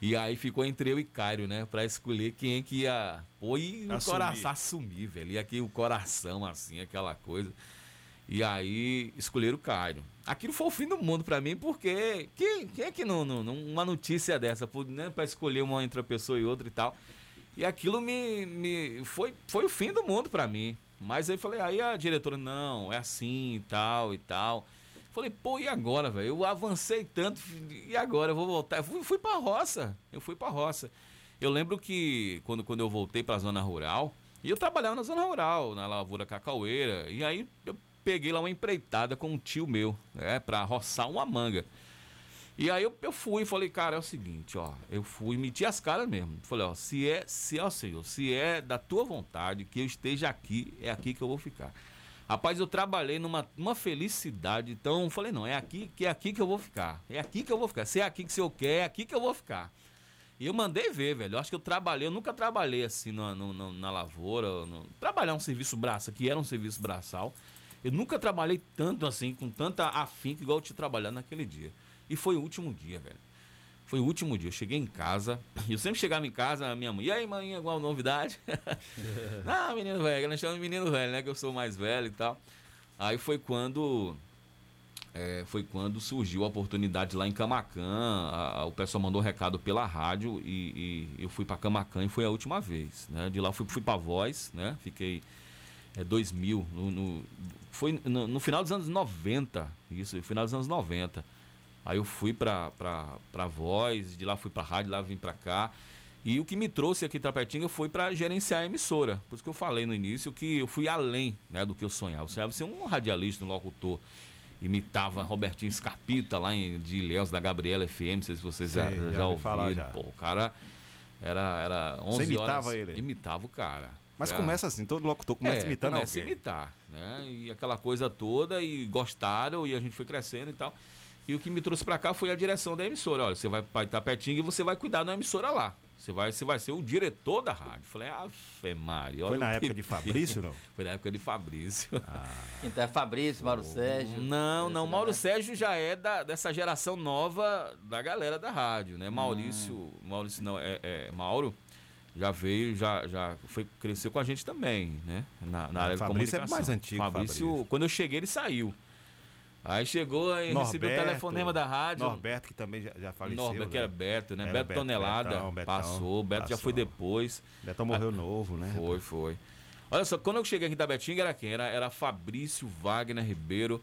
E aí ficou entre eu e Cairo, né? Pra escolher quem é que ia. Pô, e o coração assumir, velho. E aqui o coração, assim, aquela coisa. E aí escolheram o Cairo. Aquilo foi o fim do mundo pra mim, porque quem, quem é que não, não, não- uma notícia dessa, né, pra escolher uma entre uma pessoa e outra e tal. E aquilo me, me foi, foi o fim do mundo pra mim. Mas aí eu falei, aí a diretora, não, é assim e tal e tal. Falei, pô, e agora, velho? Eu avancei tanto, e agora? Eu vou voltar. Eu fui, fui pra roça. Eu fui pra roça. Eu lembro que quando, quando eu voltei pra zona rural, e eu trabalhava na zona rural, na lavoura cacaueira, e aí eu peguei lá uma empreitada com um tio meu, né, pra roçar uma manga. E aí eu, eu fui, falei, cara, é o seguinte, ó, eu fui, meti as caras mesmo. Falei, ó, se é, se ó, senhor, se é da tua vontade que eu esteja aqui, é aqui que eu vou ficar. Rapaz, eu trabalhei numa, numa felicidade, então falei, não, é aqui que é aqui que eu vou ficar. É aqui que eu vou ficar. Se é aqui que o senhor quer, é aqui que eu vou ficar. E eu mandei ver, velho. Eu acho que eu trabalhei, eu nunca trabalhei assim na, no- na lavoura. No, trabalhar um serviço braço, que era um serviço braçal. Eu nunca trabalhei tanto assim, com tanta afinco, igual eu te trabalhar naquele dia. E foi o último dia, velho. Foi o último dia. Eu cheguei em casa. Eu sempre chegava em casa, a minha mãe, e aí, mãe, alguma novidade? ah, menino velho, nós chamamos de menino velho, né? Que eu sou mais velho e tal. Aí foi quando. é, foi quando surgiu a oportunidade lá em Camacan. o pessoal mandou recado pela rádio e, e eu fui para Camacan e foi a última vez. Né? De lá fui, fui para Voz, né? Fiquei é, 2000. No, no- foi no, no final dos anos 90. Isso, final dos anos 90. Aí eu fui pra, pra, pra Voz, de lá fui pra rádio, lá vim pra cá. E o que me trouxe aqui em Tapetinga foi para gerenciar a emissora. Por isso que eu falei no início que eu fui além né, do que eu sonhava. Eu sonhava ser um radialista, um locutor. Imitava Robertinho Scarpita lá em de Ilhéus, da Gabriela FM, não sei se vocês já, Sei, já, já ouvi ouviram. falar já. Pô, o cara era, era 11 Você imitava horas. ele? Imitava o cara. Mas É. começa assim, todo locutor começa É, imitando começa a alguém. imitar, né? E aquela coisa toda, e gostaram, e a gente foi crescendo e tal. E o que me trouxe pra cá foi a direção da emissora. Olha, você vai pra Itapetinga e você vai cuidar da emissora lá. Você vai, você vai ser o diretor da rádio. Falei, ah, Fé Maria. Foi na época que- de Fabrício, não? Foi na época de Fabrício. Então é Fabrício, Mauro Sérgio. Não, não, Mauro Sérgio já é da, dessa geração nova da galera da rádio, né? Maurício, Hum. Maurício não, é, é Mauro já veio, já, já foi, cresceu com a gente também, né? Na, na Ah, área de Fabrício é comunicação. mais antigo, Fabrício, Fabrício. quando eu cheguei, ele saiu. Aí chegou e recebeu o telefonema da rádio. Norberto, que também já, já faleceu. Norberto, que né? era Beto, né? Era Beto Tonelada Betão, Betão, passou, Beto já foi passou. depois. Betão morreu novo, né? Foi, foi. Olha só, quando eu cheguei aqui da Betinga era quem? Era, era Fabrício Wagner Ribeiro,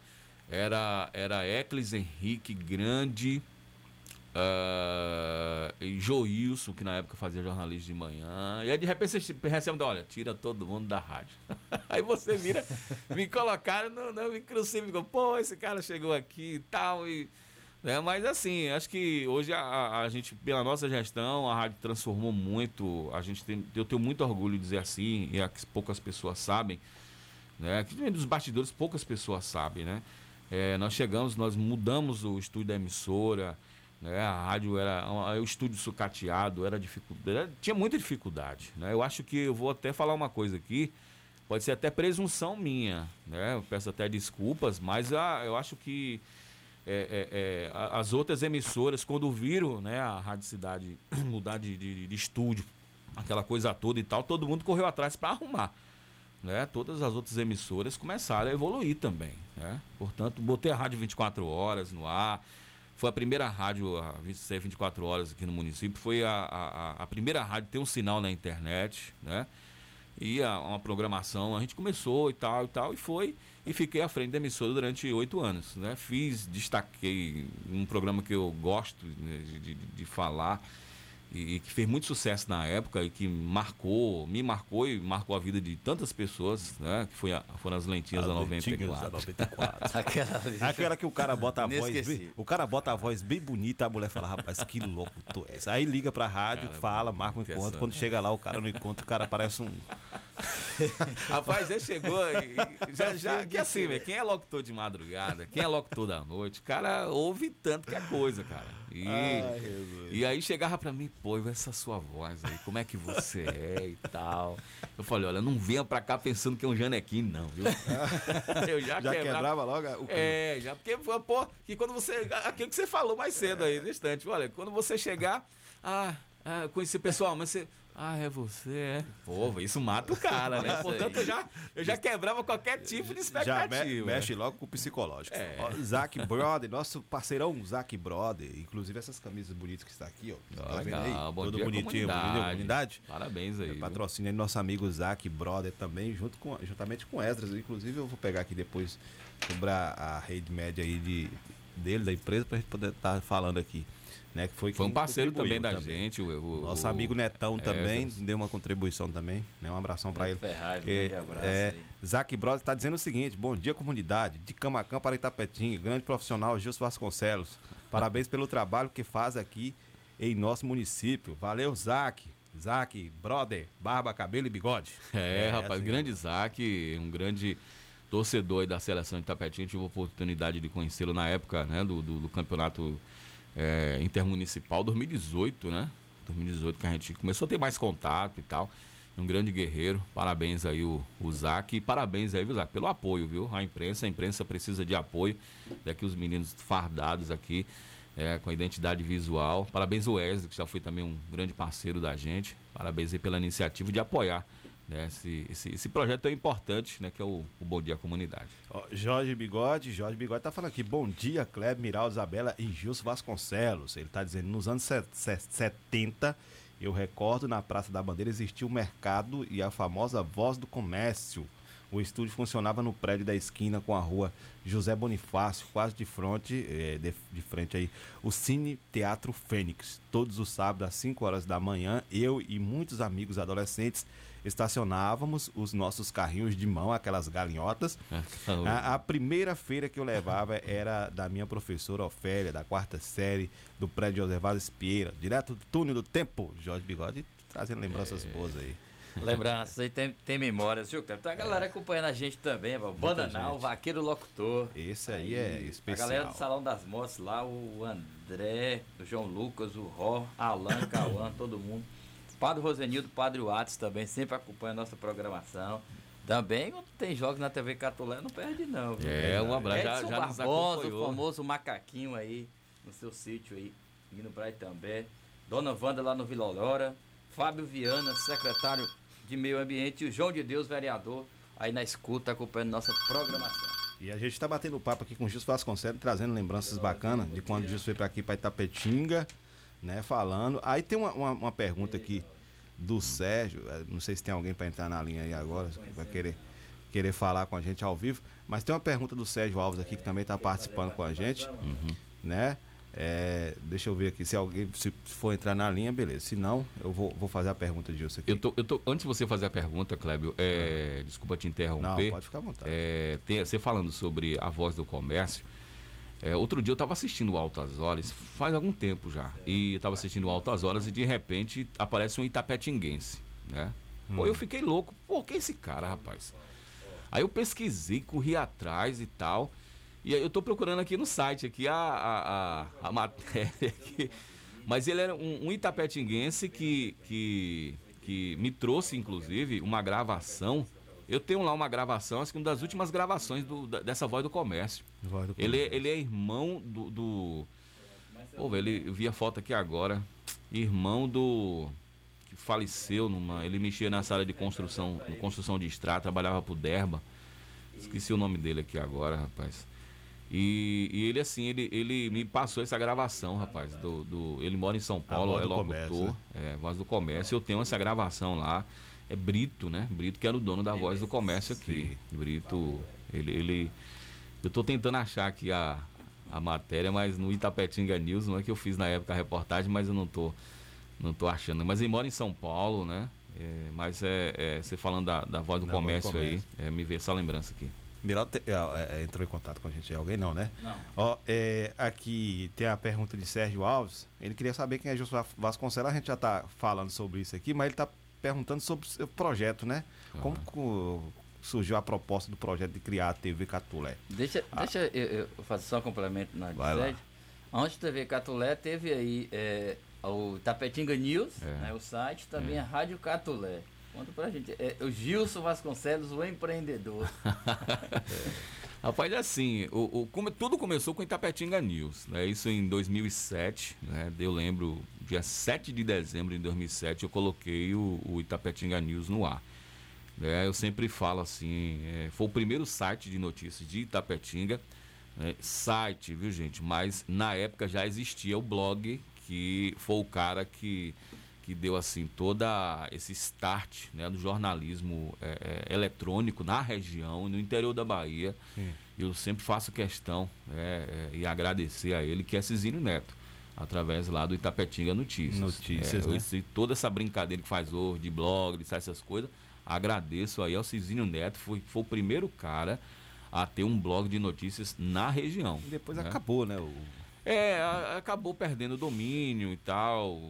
era, era Eclis Henrique Grande, e Joilson, que na época fazia jornalismo de manhã. E aí de repente você recebe, olha, tira todo mundo da rádio. aí você vira, me colocaram no, no microcínio, ficou, pô, esse cara chegou aqui e tal, e né? Mas assim, acho que hoje a, a- gente, pela nossa gestão, a rádio transformou muito. A gente tem, eu tenho muito orgulho de dizer assim, e é que poucas pessoas sabem, né? Que dos bastidores poucas pessoas sabem, né? É, nós chegamos, nós mudamos o estúdio da emissora, né? A rádio era o estúdio sucateado, era dificuldade, tinha muita dificuldade, né? Eu acho que eu vou até falar uma coisa aqui, pode ser até presunção minha, né? Eu peço até desculpas, mas ah, eu acho que é, é, é, a- as outras emissoras, quando viram né, a Rádio Cidade mudar de, de, de estúdio, aquela coisa toda e tal, todo mundo correu atrás para arrumar. Né? Todas as outras emissoras começaram a evoluir também. Né? Portanto, botei a rádio 24 horas no ar. Foi a primeira rádio a 26, 24 horas aqui no município. Foi a, a, a- a primeira rádio a ter um sinal na internet. Né? E a, uma programação, a gente começou e tal e tal, e foi. E fiquei à frente da emissora durante oito anos. Né? Fiz, destaquei um programa que eu gosto né, de, de, de falar e, e que fez muito sucesso na época e que marcou, me marcou e marcou a vida de tantas pessoas, né? Que foi a- foram as lentinhas As da lentinhas 94. da 94. Aquela. Aquela que o cara bota a voz bem, o cara bota a voz bem bonita, a mulher fala, rapaz, que louco tu és. Aí liga pra rádio, fala, marca um encontro. Quando chega lá, o cara no encontro, o cara parece um. Rapaz, ele chegou e e já, já que assim, velho, quem é locutor de madrugada, quem é locutor da noite, cara ouve tanto que é coisa, cara. E, Ai, e aí chegava pra mim, pô, essa sua voz aí, como é que você é e tal. Eu falei, olha, não venha pra cá pensando que é um janequinho, não, viu? Eu já, Já quebrava logo o É, já, porque, pô, que quando você. Aquilo que você falou mais cedo aí, no instante, olha, quando você chegar, ah, ah o pessoal, mas você. Ah, é você, é. Pô, isso mata o cara, né? Portanto, eu já, eu já quebrava qualquer tipo de Já expectativa. me- mexe logo com o psicológico. É. Ó, Zac Brother, nosso parceirão Zac Brother. Inclusive essas camisas bonitas que está aqui, ó. Tá vendo aí? legal, bom Todo dia, bonitinho, comunidade. comunidade. Parabéns aí. É viu? patrocínio aí nosso amigo Zac Brother também, junto com, juntamente com Esdras. Inclusive, eu vou pegar aqui depois, cobrar a rede média aí de, dele, da empresa, pra gente poder estar falando aqui. Né, que foi, Foi um parceiro também da gente. O, o- Nosso amigo Netão é, também deu uma contribuição também. Né? Um abração para ele. Ferrari, um É, abraço é, aí. Zac Bros está dizendo o seguinte: bom dia, comunidade. De Camacan para Itapetinga, grande profissional Gilson Vasconcelos. Parabéns pelo trabalho que faz aqui em nosso município. Valeu, Zac. Zac, brother, barba, cabelo e bigode. É, rapaz, assim. grande Isaac, um grande torcedor aí da seleção de Tapetinho. Tive a oportunidade de conhecê-lo na época né, do, do, do campeonato é, intermunicipal 2018, né? 2018 que a gente começou a ter mais contato e tal. Um grande guerreiro. Parabéns aí o, o Zac. E parabéns aí, viu, Zac, pelo apoio, viu? A imprensa, a imprensa precisa de apoio. Daqui os meninos fardados aqui, é, com a identidade visual. Parabéns o Wesley, que já foi também um grande parceiro da gente. Parabéns aí pela iniciativa de apoiar né, esse, esse, esse projeto tão importante, né? Que é o, o Bom Dia Comunidade. Jorge Bigode, Jorge Bigode tá falando aqui, bom dia, Kleber, Miral, Isabela e Gilson Vasconcelos. Ele tá dizendo, nos anos se- se- 70, eu recordo, na Praça da Bandeira existia o mercado e a famosa Voz do Comércio. O estúdio funcionava no prédio da esquina com a rua José Bonifácio, quase de frente, eh, de, de frente aí, o Cine Teatro Fênix. Todos os sábados às 5 horas da manhã, eu e muitos amigos adolescentes estacionávamos os nossos carrinhos de mão, aquelas galinhotas. A, a primeira feira que eu levava era da minha professora Ofélia, da quarta série, do prédio José Vaz Espieira, direto do túnel do tempo. Jorge Bigode trazendo lembranças boas aí. Lembranças aí, tem, tem memórias, viu? Tem a galera acompanhando a gente também, o Bananal, o. Vaqueiro Locutor. Esse aí é especial. A galera do Salão das Motos lá, o André, o João Lucas, o Ró, Alan, Cauã, todo mundo. Padre Rosenildo, Padre Watts também, sempre acompanha a nossa programação. Também quando tem jogos na TV Catolé, não perde não. viu? É, um abraço, já- Edson já Barbosa, o famoso macaquinho aí, no seu sítio aí, indo pra Itambé. Dona Wanda lá no Vila Aurora. Fábio Viana, secretário de Meio Ambiente. E o João de Deus, vereador, aí na escuta, acompanhando nossa programação. E a gente está batendo papo aqui com o Gilson Vasconcelos, trazendo lembranças bacanas de quando o Gilson foi para aqui, para Itapetinga, né, falando. Aí tem uma, uma, uma pergunta aqui do Sérgio, eh, não sei se tem alguém para entrar na linha aí agora, que vai querer, querer falar com a gente ao vivo, mas tem uma pergunta do Sérgio Alves aqui, que também está participando com a gente, né? É, deixa eu ver aqui, se alguém se for entrar na linha, beleza. Se não, eu vou, vou fazer a pergunta de Gilson aqui. Eu tô, eu tô, antes de você fazer a pergunta, Clébio, é, desculpa te interromper. Não, pode ficar à vontade. É, tem- você falando sobre a voz do comércio. É, outro dia eu estava assistindo o Altas Horas, faz algum tempo já. E eu estava assistindo Altas Horas e de repente aparece um itapetinguense, né? Pô, Hum. eu fiquei louco. Pô, quem é esse cara, rapaz? Aí eu pesquisei, corri atrás e tal. E aí eu tô procurando aqui no site aqui a, a, a, a matéria aqui. Mas ele era um, um itapetinguense que, que, que me trouxe, inclusive, uma gravação. Eu tenho lá uma gravação, acho que uma das últimas gravações do- da- dessa voz do comércio. Voz do Ele, é- ele é irmão do. do pô, velho, ele, eu vi a foto aqui agora. Irmão do. que faleceu numa. Ele mexia na sala de construção, de construção de estrada, trabalhava pro Derba. Esqueci o nome dele aqui agora, rapaz. E, e ele, assim, ele, ele me passou essa gravação, rapaz. Do, do- ele mora em São Paulo, é do Comércio, locutor, é, voz do comércio. Eu tenho essa gravação lá. É Brito, né? Brito, que era o dono da voz do comércio aqui. Brito, ele. ele eu tô tentando achar aqui a, a matéria, mas no Itapetinga News, não é que eu fiz na época a reportagem, mas eu não tô, não tô achando. Mas ele mora em São Paulo, né? É, mas é, é, você falando da, da voz do Da voz do comércio, comércio. aí, é, me veio essa lembrança aqui. Miral te- é, é, entrou em contato com a gente. Alguém não, né? Não. Ó, é, aqui tem a pergunta de Sérgio Alves. Ele queria saber quem é Va- Vasconcelos. A gente já tá falando sobre isso aqui, mas ele tá perguntando sobre o seu projeto, né? Como co- surgiu a proposta do projeto de criar a TV Catulé? Deixa, deixa eu, eu fazer só um complemento na sede. Antes da TV Catulé, teve aí é, o Tapetinga News, É. né, o site, também a Rádio Catulé. Conta pra gente. É, o Gilson Vasconcelos, o empreendedor. Rapaz, é assim, o, o- come- tudo começou com Itapetinga News, né? Isso em 2007, né? Eu lembro, dia 7 de dezembro de 2007, eu coloquei o, o Itapetinga News no ar. né? Eu sempre falo assim, é, foi o primeiro site de notícias de Itapetinga, né? site, viu gente? Mas na época já existia o blog, que foi o cara que, que deu assim toda esse start né, do jornalismo é, é, eletrônico na região, no interior da Bahia. Eu sempre faço questão né, é, e agradecer a ele, que é Cizinho Neto. através lá do Itapetinga Notícias. Notícias, É, né? esse- toda essa brincadeira que faz hoje, de blog, de essas coisas, agradeço aí ao Cizinho Neto, foi, foi o primeiro cara a ter um blog de notícias na região. E depois né? acabou, né? O... É, acabou perdendo o domínio e tal.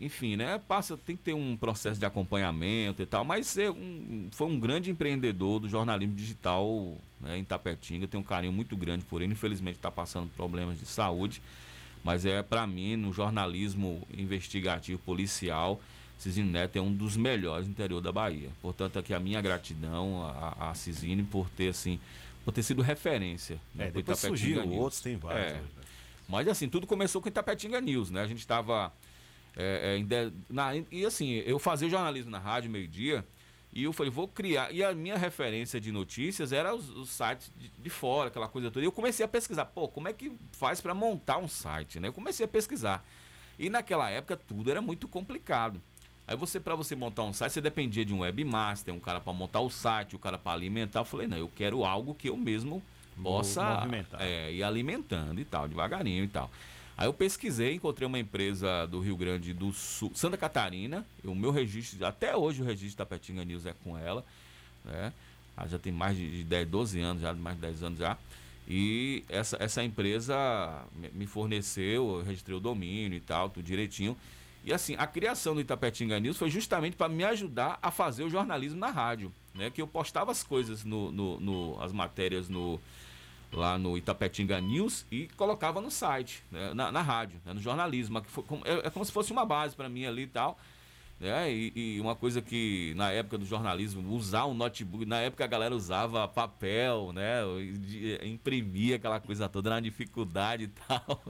Enfim, né? Passa, tem que ter um processo de acompanhamento e tal. Mas é um- foi um grande empreendedor do jornalismo digital né, em Tapetinga. Tenho um carinho muito grande por ele. Infelizmente está passando problemas de saúde. Mas é para mim, no jornalismo investigativo policial, Cizinho Neto é um dos melhores do interior da Bahia. Portanto, aqui a minha gratidão a, a Cizinho por ter assim, por ter sido referência. né, É, depois surgiram outros, tem vários É. hoje, né? Mas assim, tudo começou com Itapetinga News, né? A gente estava. e assim, eu fazia jornalismo na rádio meio-dia e eu falei, vou criar. E a minha referência de notícias era os, os sites de, de fora, aquela coisa toda. E eu comecei a pesquisar, pô, como é que faz para montar um site, né? Eu comecei a pesquisar. E naquela época tudo era muito complicado. Aí você, para você montar um site, você dependia de um webmaster, um cara para montar o site, o cara para alimentar. Eu falei, não, eu quero algo que eu mesmo Mo- possa é, ir alimentando e tal, devagarinho e tal. Aí eu pesquisei, encontrei uma empresa do Rio Grande do Sul, Santa Catarina. O meu registro, até hoje o registro da Petinga News é com ela. Né? Ela já tem mais de de 10, 12 anos, já, mais de 10 anos já. E essa, essa empresa me- me forneceu, eu registrei o domínio e tal, tudo direitinho. E assim, a criação do Itapetinga News foi justamente para me ajudar a fazer o jornalismo na rádio. Né? Que eu postava as coisas, no, no- no- as matérias no, lá no Itapetinga News e colocava no site, né? na, na rádio, né? no jornalismo. que foi como- é, é como se fosse uma base para mim ali e tal. Né? E, e uma coisa que na época do jornalismo, usar um notebook, na época a galera usava papel, né? e de- Imprimia aquela coisa toda na dificuldade e tal.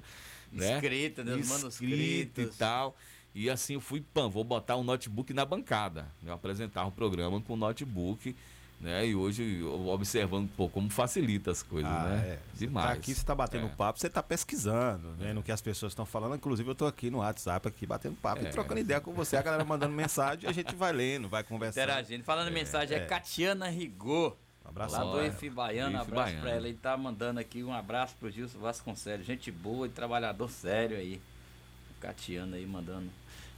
né? Escrita, né? Manuscritos. e tal. E assim eu fui, pam, vou botar um notebook na bancada. Eu apresentava o programa com o notebook, né? E hoje eu observando pô, como facilita as coisas, Ah, né? é. Você Demais. Tá aqui, você tá batendo É. papo, você tá pesquisando, vendo o que as pessoas estão falando. Inclusive, eu tô aqui no WhatsApp, aqui batendo papo É. e trocando ideia com você. A galera mandando mensagem e a gente vai lendo, vai conversando. Interagindo. Falando em mensagem, é, é. Catiana Rigor. Um abraço. Lá do EF Baiano, um EF abraço pra ela. Ele tá mandando aqui um abraço pro Gilson Vasconcelos. Gente boa e trabalhador sério aí. Catiana aí mandando.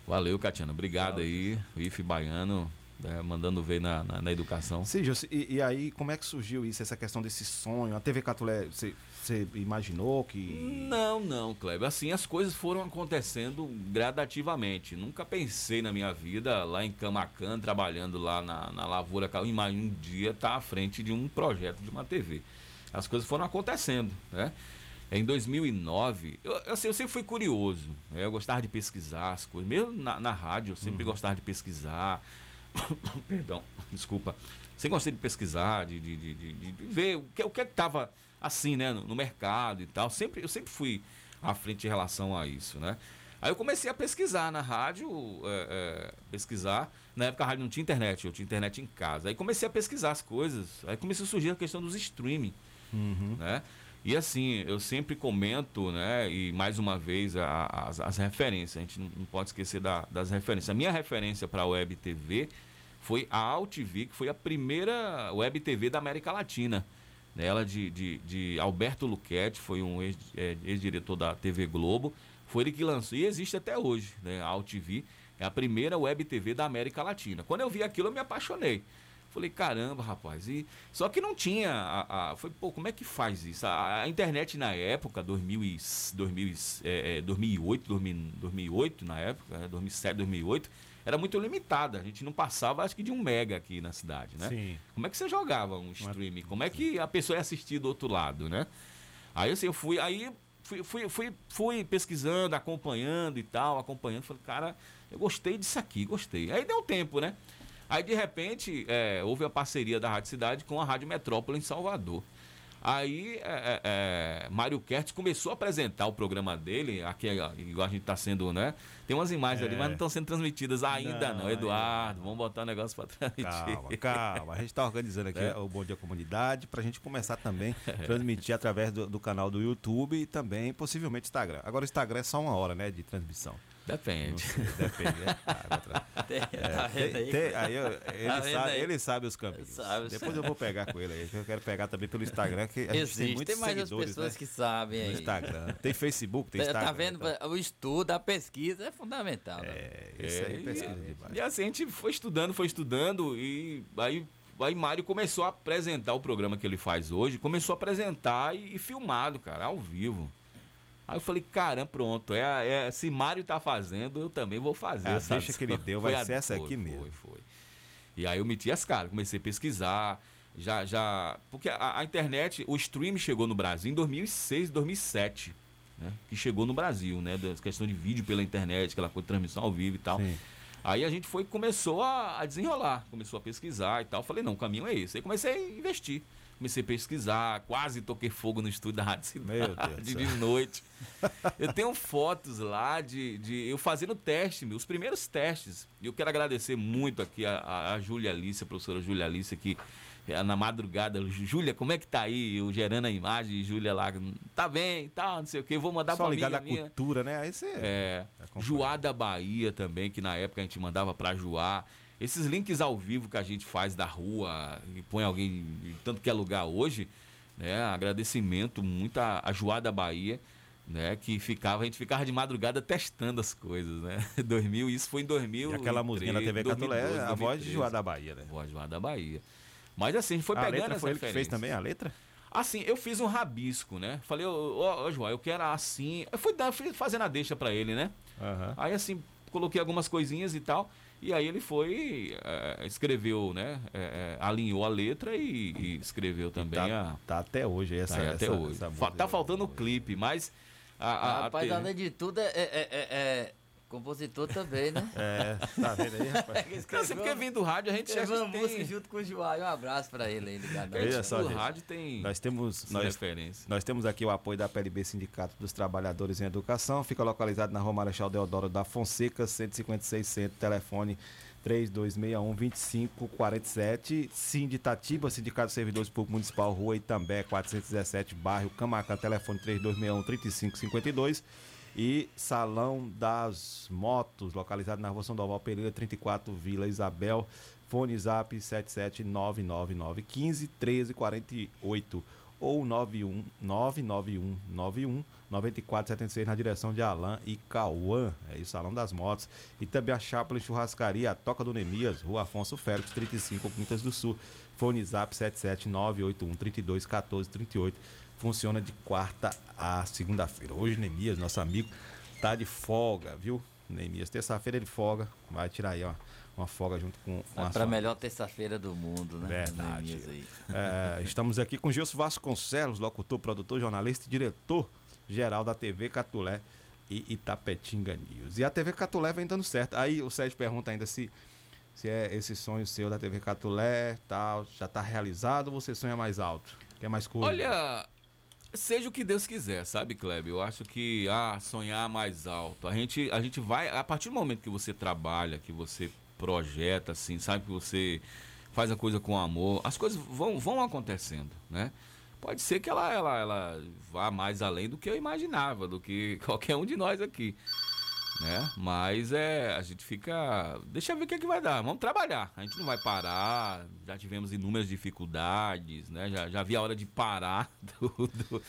Valeu, Catiana. Obrigado aí. O IF Baiano, né, mandando ver na, na, na educação. Sim, e, e aí, como é que surgiu isso, essa questão desse sonho? A TV Catulé, você, imaginou que. Não, não, Kleber. Assim, as coisas foram acontecendo gradativamente. Nunca pensei na minha vida, lá em Camacan, trabalhando lá na, na lavoura, imagino um dia estar à frente de um projeto de uma TV. As coisas foram acontecendo, né? Em 2009, eu, assim, eu sempre fui curioso, né? eu gostava de pesquisar as coisas, mesmo na, na rádio, eu sempre gostava de pesquisar. Perdão, desculpa. Sempre gostei de pesquisar, de, de, de, de- ver o que o que estava assim, né, no, no mercado e tal. Sempre, eu sempre fui à frente em relação a isso, né? Aí eu comecei a pesquisar na rádio, é, é, pesquisar. Na época a rádio não tinha internet, eu tinha internet em casa. Aí comecei a pesquisar as coisas. Aí começou a surgir a questão dos streaming né? E assim, eu sempre comento, né? E mais uma vez a- a- as, as referências, a gente não, não pode esquecer da- das referências. A minha referência para a Web TV foi a AltV, que foi a primeira Web TV da América Latina. Ela de, de, de Alberto Luquete, foi um é, ex-diretor da TV Globo. Foi ele que lançou, e existe até hoje, né? A AltV é a primeira Web TV da América Latina. Quando eu vi aquilo, eu me apaixonei. Falei, caramba, rapaz. E, só que não tinha. A, a, foi, pô, como é que faz isso? A, a internet na época, 2000 e, 2000, e, é, é, 2008, 2000, 2008, na época, né, 2007, 2008, era muito limitada. A gente não passava, acho que, de um mega aqui na cidade, né? Sim. Como é que você jogava um streaming? Como é que a pessoa ia assistir do outro lado, né? Aí assim, eu fui, aí fui, fui, fui, fui pesquisando, acompanhando e tal, acompanhando. Falei, cara, eu gostei disso aqui, gostei. Aí deu um tempo, né? Aí de repente é, houve a parceria da Rádio Cidade com a Rádio Metrópole em Salvador. Aí é, é, é, Mário Kertz começou a apresentar o programa dele, aqui igual a gente está sendo, né? Tem umas imagens É. ali, mas não estão sendo transmitidas ainda não, Não, Eduardo. Vamos botar o negócio para transmitir. Calma, calma. A gente está organizando aqui É. o Bom Dia Comunidade para a gente começar também a transmitir através do, do canal do YouTube e também possivelmente Instagram. Agora o Instagram é só uma hora, né, de transmissão. Depende. Depende, é caro. Tem- É, tá vendo aí? tem- aí eu- ele, Tá sabe, aí? ele sabe os caminhos. Sabe. Depois eu vou pegar com ele aí. Eu quero pegar também pelo Instagram, que a gente tem Existe, muitos tem mais as seguidores, pessoas né? que sabem No aí. Instagram. Tem Facebook, tem Tá- Instagram. Tá vendo? então. O estudo, a pesquisa é fundamental. né? É, isso aí e- pesquisa demais. E assim, a gente foi estudando, foi estudando e aí, aí Mário começou a apresentar o programa que ele faz hoje, começou a apresentar e, e filmado, cara, ao vivo. Aí eu falei, caramba, pronto, é, é, se Mário tá fazendo, eu também vou fazer. A sabe? deixa que ele deu Foi vai a- ser essa foi, aqui foi, mesmo. Foi, E aí eu meti as caras, comecei a pesquisar, já, já, porque a, a internet, o stream chegou no Brasil em 2006, 2007, né? Que chegou no Brasil, né? Da questão de vídeo pela internet, aquela coisa de transmissão ao vivo e tal. Aí a gente foi começou a, a desenrolar, começou a pesquisar e tal. Falei, não, o caminho é esse. Aí comecei a investir. Comecei a pesquisar, quase toquei fogo no estúdio da Rádio Cidade Meu Deus do de noite. Eu tenho fotos lá de, de eu fazendo teste, os primeiros testes. E eu quero agradecer muito aqui a, a, a Júlia Alice, a professora Júlia Alice, que eh, na madrugada, Júlia, como é que tá aí? Eu gerando a imagem, Júlia lá, tá bem, tá, não sei o que, vou mandar Só pra ligado à cultura, né? Aí você. É, Juá da Bahia também, que na época a gente mandava pra Juá. Esses links ao vivo que a gente faz da rua e põe alguém em tanto que é lugar hoje, né? Agradecimento muito a, a Juá da Bahia, né? Que ficava, a gente ficava de madrugada testando as coisas, né? 2000, isso foi em 2000. E aquela música na TV Catulé, a voz de Juá da Bahia, né? Voz de Juá da Bahia. Mas assim, a gente foi A pegando letra foi ele que fez também, a letra? Assim, eu fiz um rabisco, né? Falei, ô, ô, ô João, eu quero assim. Eu fui, dar, fui fazendo a deixa pra ele, né? Aí assim, coloquei algumas coisinhas e tal. E aí ele foi, eh, escreveu, né? eh, alinhou a letra e, e escreveu também tá, a. Tá até hoje essa. Tá aí até essa- hoje. essa Fa- tá faltando o clipe, mas. A, a, a Rapaz, te- além de tudo, é, é- é- é compositor também, né? É, tá vendo aí, rapaz? Não, sempre que vem do rádio, a gente Escreveu uma que música tem- junto com o João. Um abraço pra ele aí, ligado. Veja só, o gente. rádio tem Nós temos, nós, referência. nós temos aqui o apoio da PLB Sindicato dos Trabalhadores em Educação. Fica localizado na Rua Marechal Deodoro da Fonseca, 156 Centro, telefone 3261-2547. Sinditatiba, Sindicato de Servidores Públicos Municipal, Rua Itambé, 417, bairro Camacan, telefone 3261-3552. E Salão das Motos, localizado na Rua São Doval Pereira, 34, Vila Isabel. Fone Zap 7799915 1348 ou 91 991 91 9476 na direção de Alain e Cauã, é isso, Salão das Motos. E também a Chaplin Churrascaria, a Toca do Nemias, Rua Afonso Félix, 35, Quintas do Sul. Fone Zap 77981 32 14 38. Funciona de quarta a segunda-feira. Hoje, Nemias, nosso amigo, tá de folga, viu? Nemias, terça-feira ele folga, vai tirar aí, ó, uma folga junto com, com É a melhor terça-feira do mundo, né? Verdade. Nemias aí. É, estamos aqui com Gilson Vasconcelos, locutor, produtor, jornalista e diretor geral da TV Catulé e Itapetinga News. E a TV Catulé vem dando certo. Aí o Sérgio pergunta ainda se, se é esse sonho seu da TV Catulé tal, já está realizado ou você sonha mais alto? Quer mais coisa? Olha, seja o que Deus quiser, sabe, Kleber? Eu acho que ah, sonhar mais alto. A gente, a gente vai, a partir do momento que você trabalha, que você projeta, assim, sabe que você faz a coisa com amor, as coisas vão, vão acontecendo, né? Pode ser que ela, ela, ela vá mais além do que eu imaginava, do que qualquer um de nós aqui. Né? Mas é, a gente fica. Deixa eu ver o que, é que vai dar. Vamos trabalhar. A gente não vai parar. Já tivemos inúmeras dificuldades, né? Já, já vi a hora de parar tudo.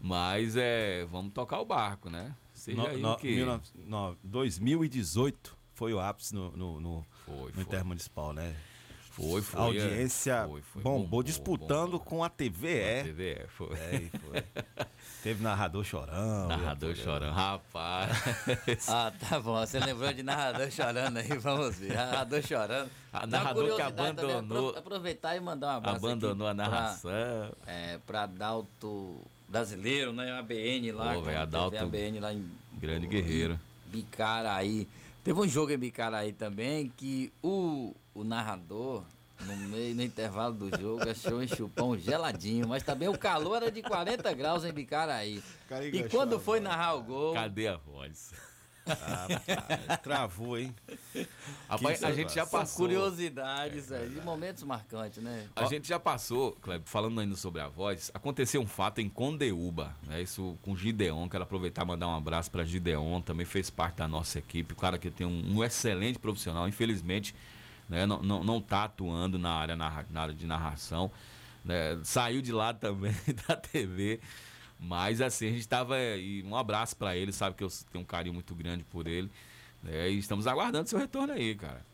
Mas é. Vamos tocar o barco, né? Seja No- aí no- o que. 19 no- 2018 foi o ápice no, no, no, Foi, no. Intermunicipal, né? Foi, foi, A audiência é. Foi, foi, bombou, bombou, disputando com a TVE. A TVE, foi. É, foi. Teve narrador chorão. Narrador chorando. Rapaz. Ah, tá bom. Você lembrou de narrador chorando aí? Vamos ver. Narrador chorando. Uma narrador que também, abandonou- apro- Aproveitar e mandar um abraço. Abandonou a narração. Pra, é, pra Adalto Brasileiro, né? ABN lá. Pô, velho, quando Adalto, teve ABN lá em Grande guerreiro. Bicaraí. Teve um jogo em Bicaraí também que o, o narrador, no meio, no intervalo do jogo, achou um chupão geladinho, mas também o calor era de 40 graus em Bicaraí. Cara, E quando foi narrar o gol, Cadê a voz? Ah, travou, hein? Rapaz, a gente já São passou. curiosidades aí, de momentos marcantes, né? A gente já passou, Kleber, falando ainda sobre a voz, aconteceu um fato em Condeúba, né? Isso com Gideon, quero aproveitar e mandar um abraço para Gideon, também fez parte da nossa equipe, o cara que tem um, um excelente profissional, infelizmente, né? Não, não, não tá atuando na área, narra- na área de narração, né? Saiu de lá também da TV, mas assim, a gente tava, e um abraço para ele, sabe que eu tenho um carinho muito grande por ele, né? E estamos aguardando seu retorno aí, cara.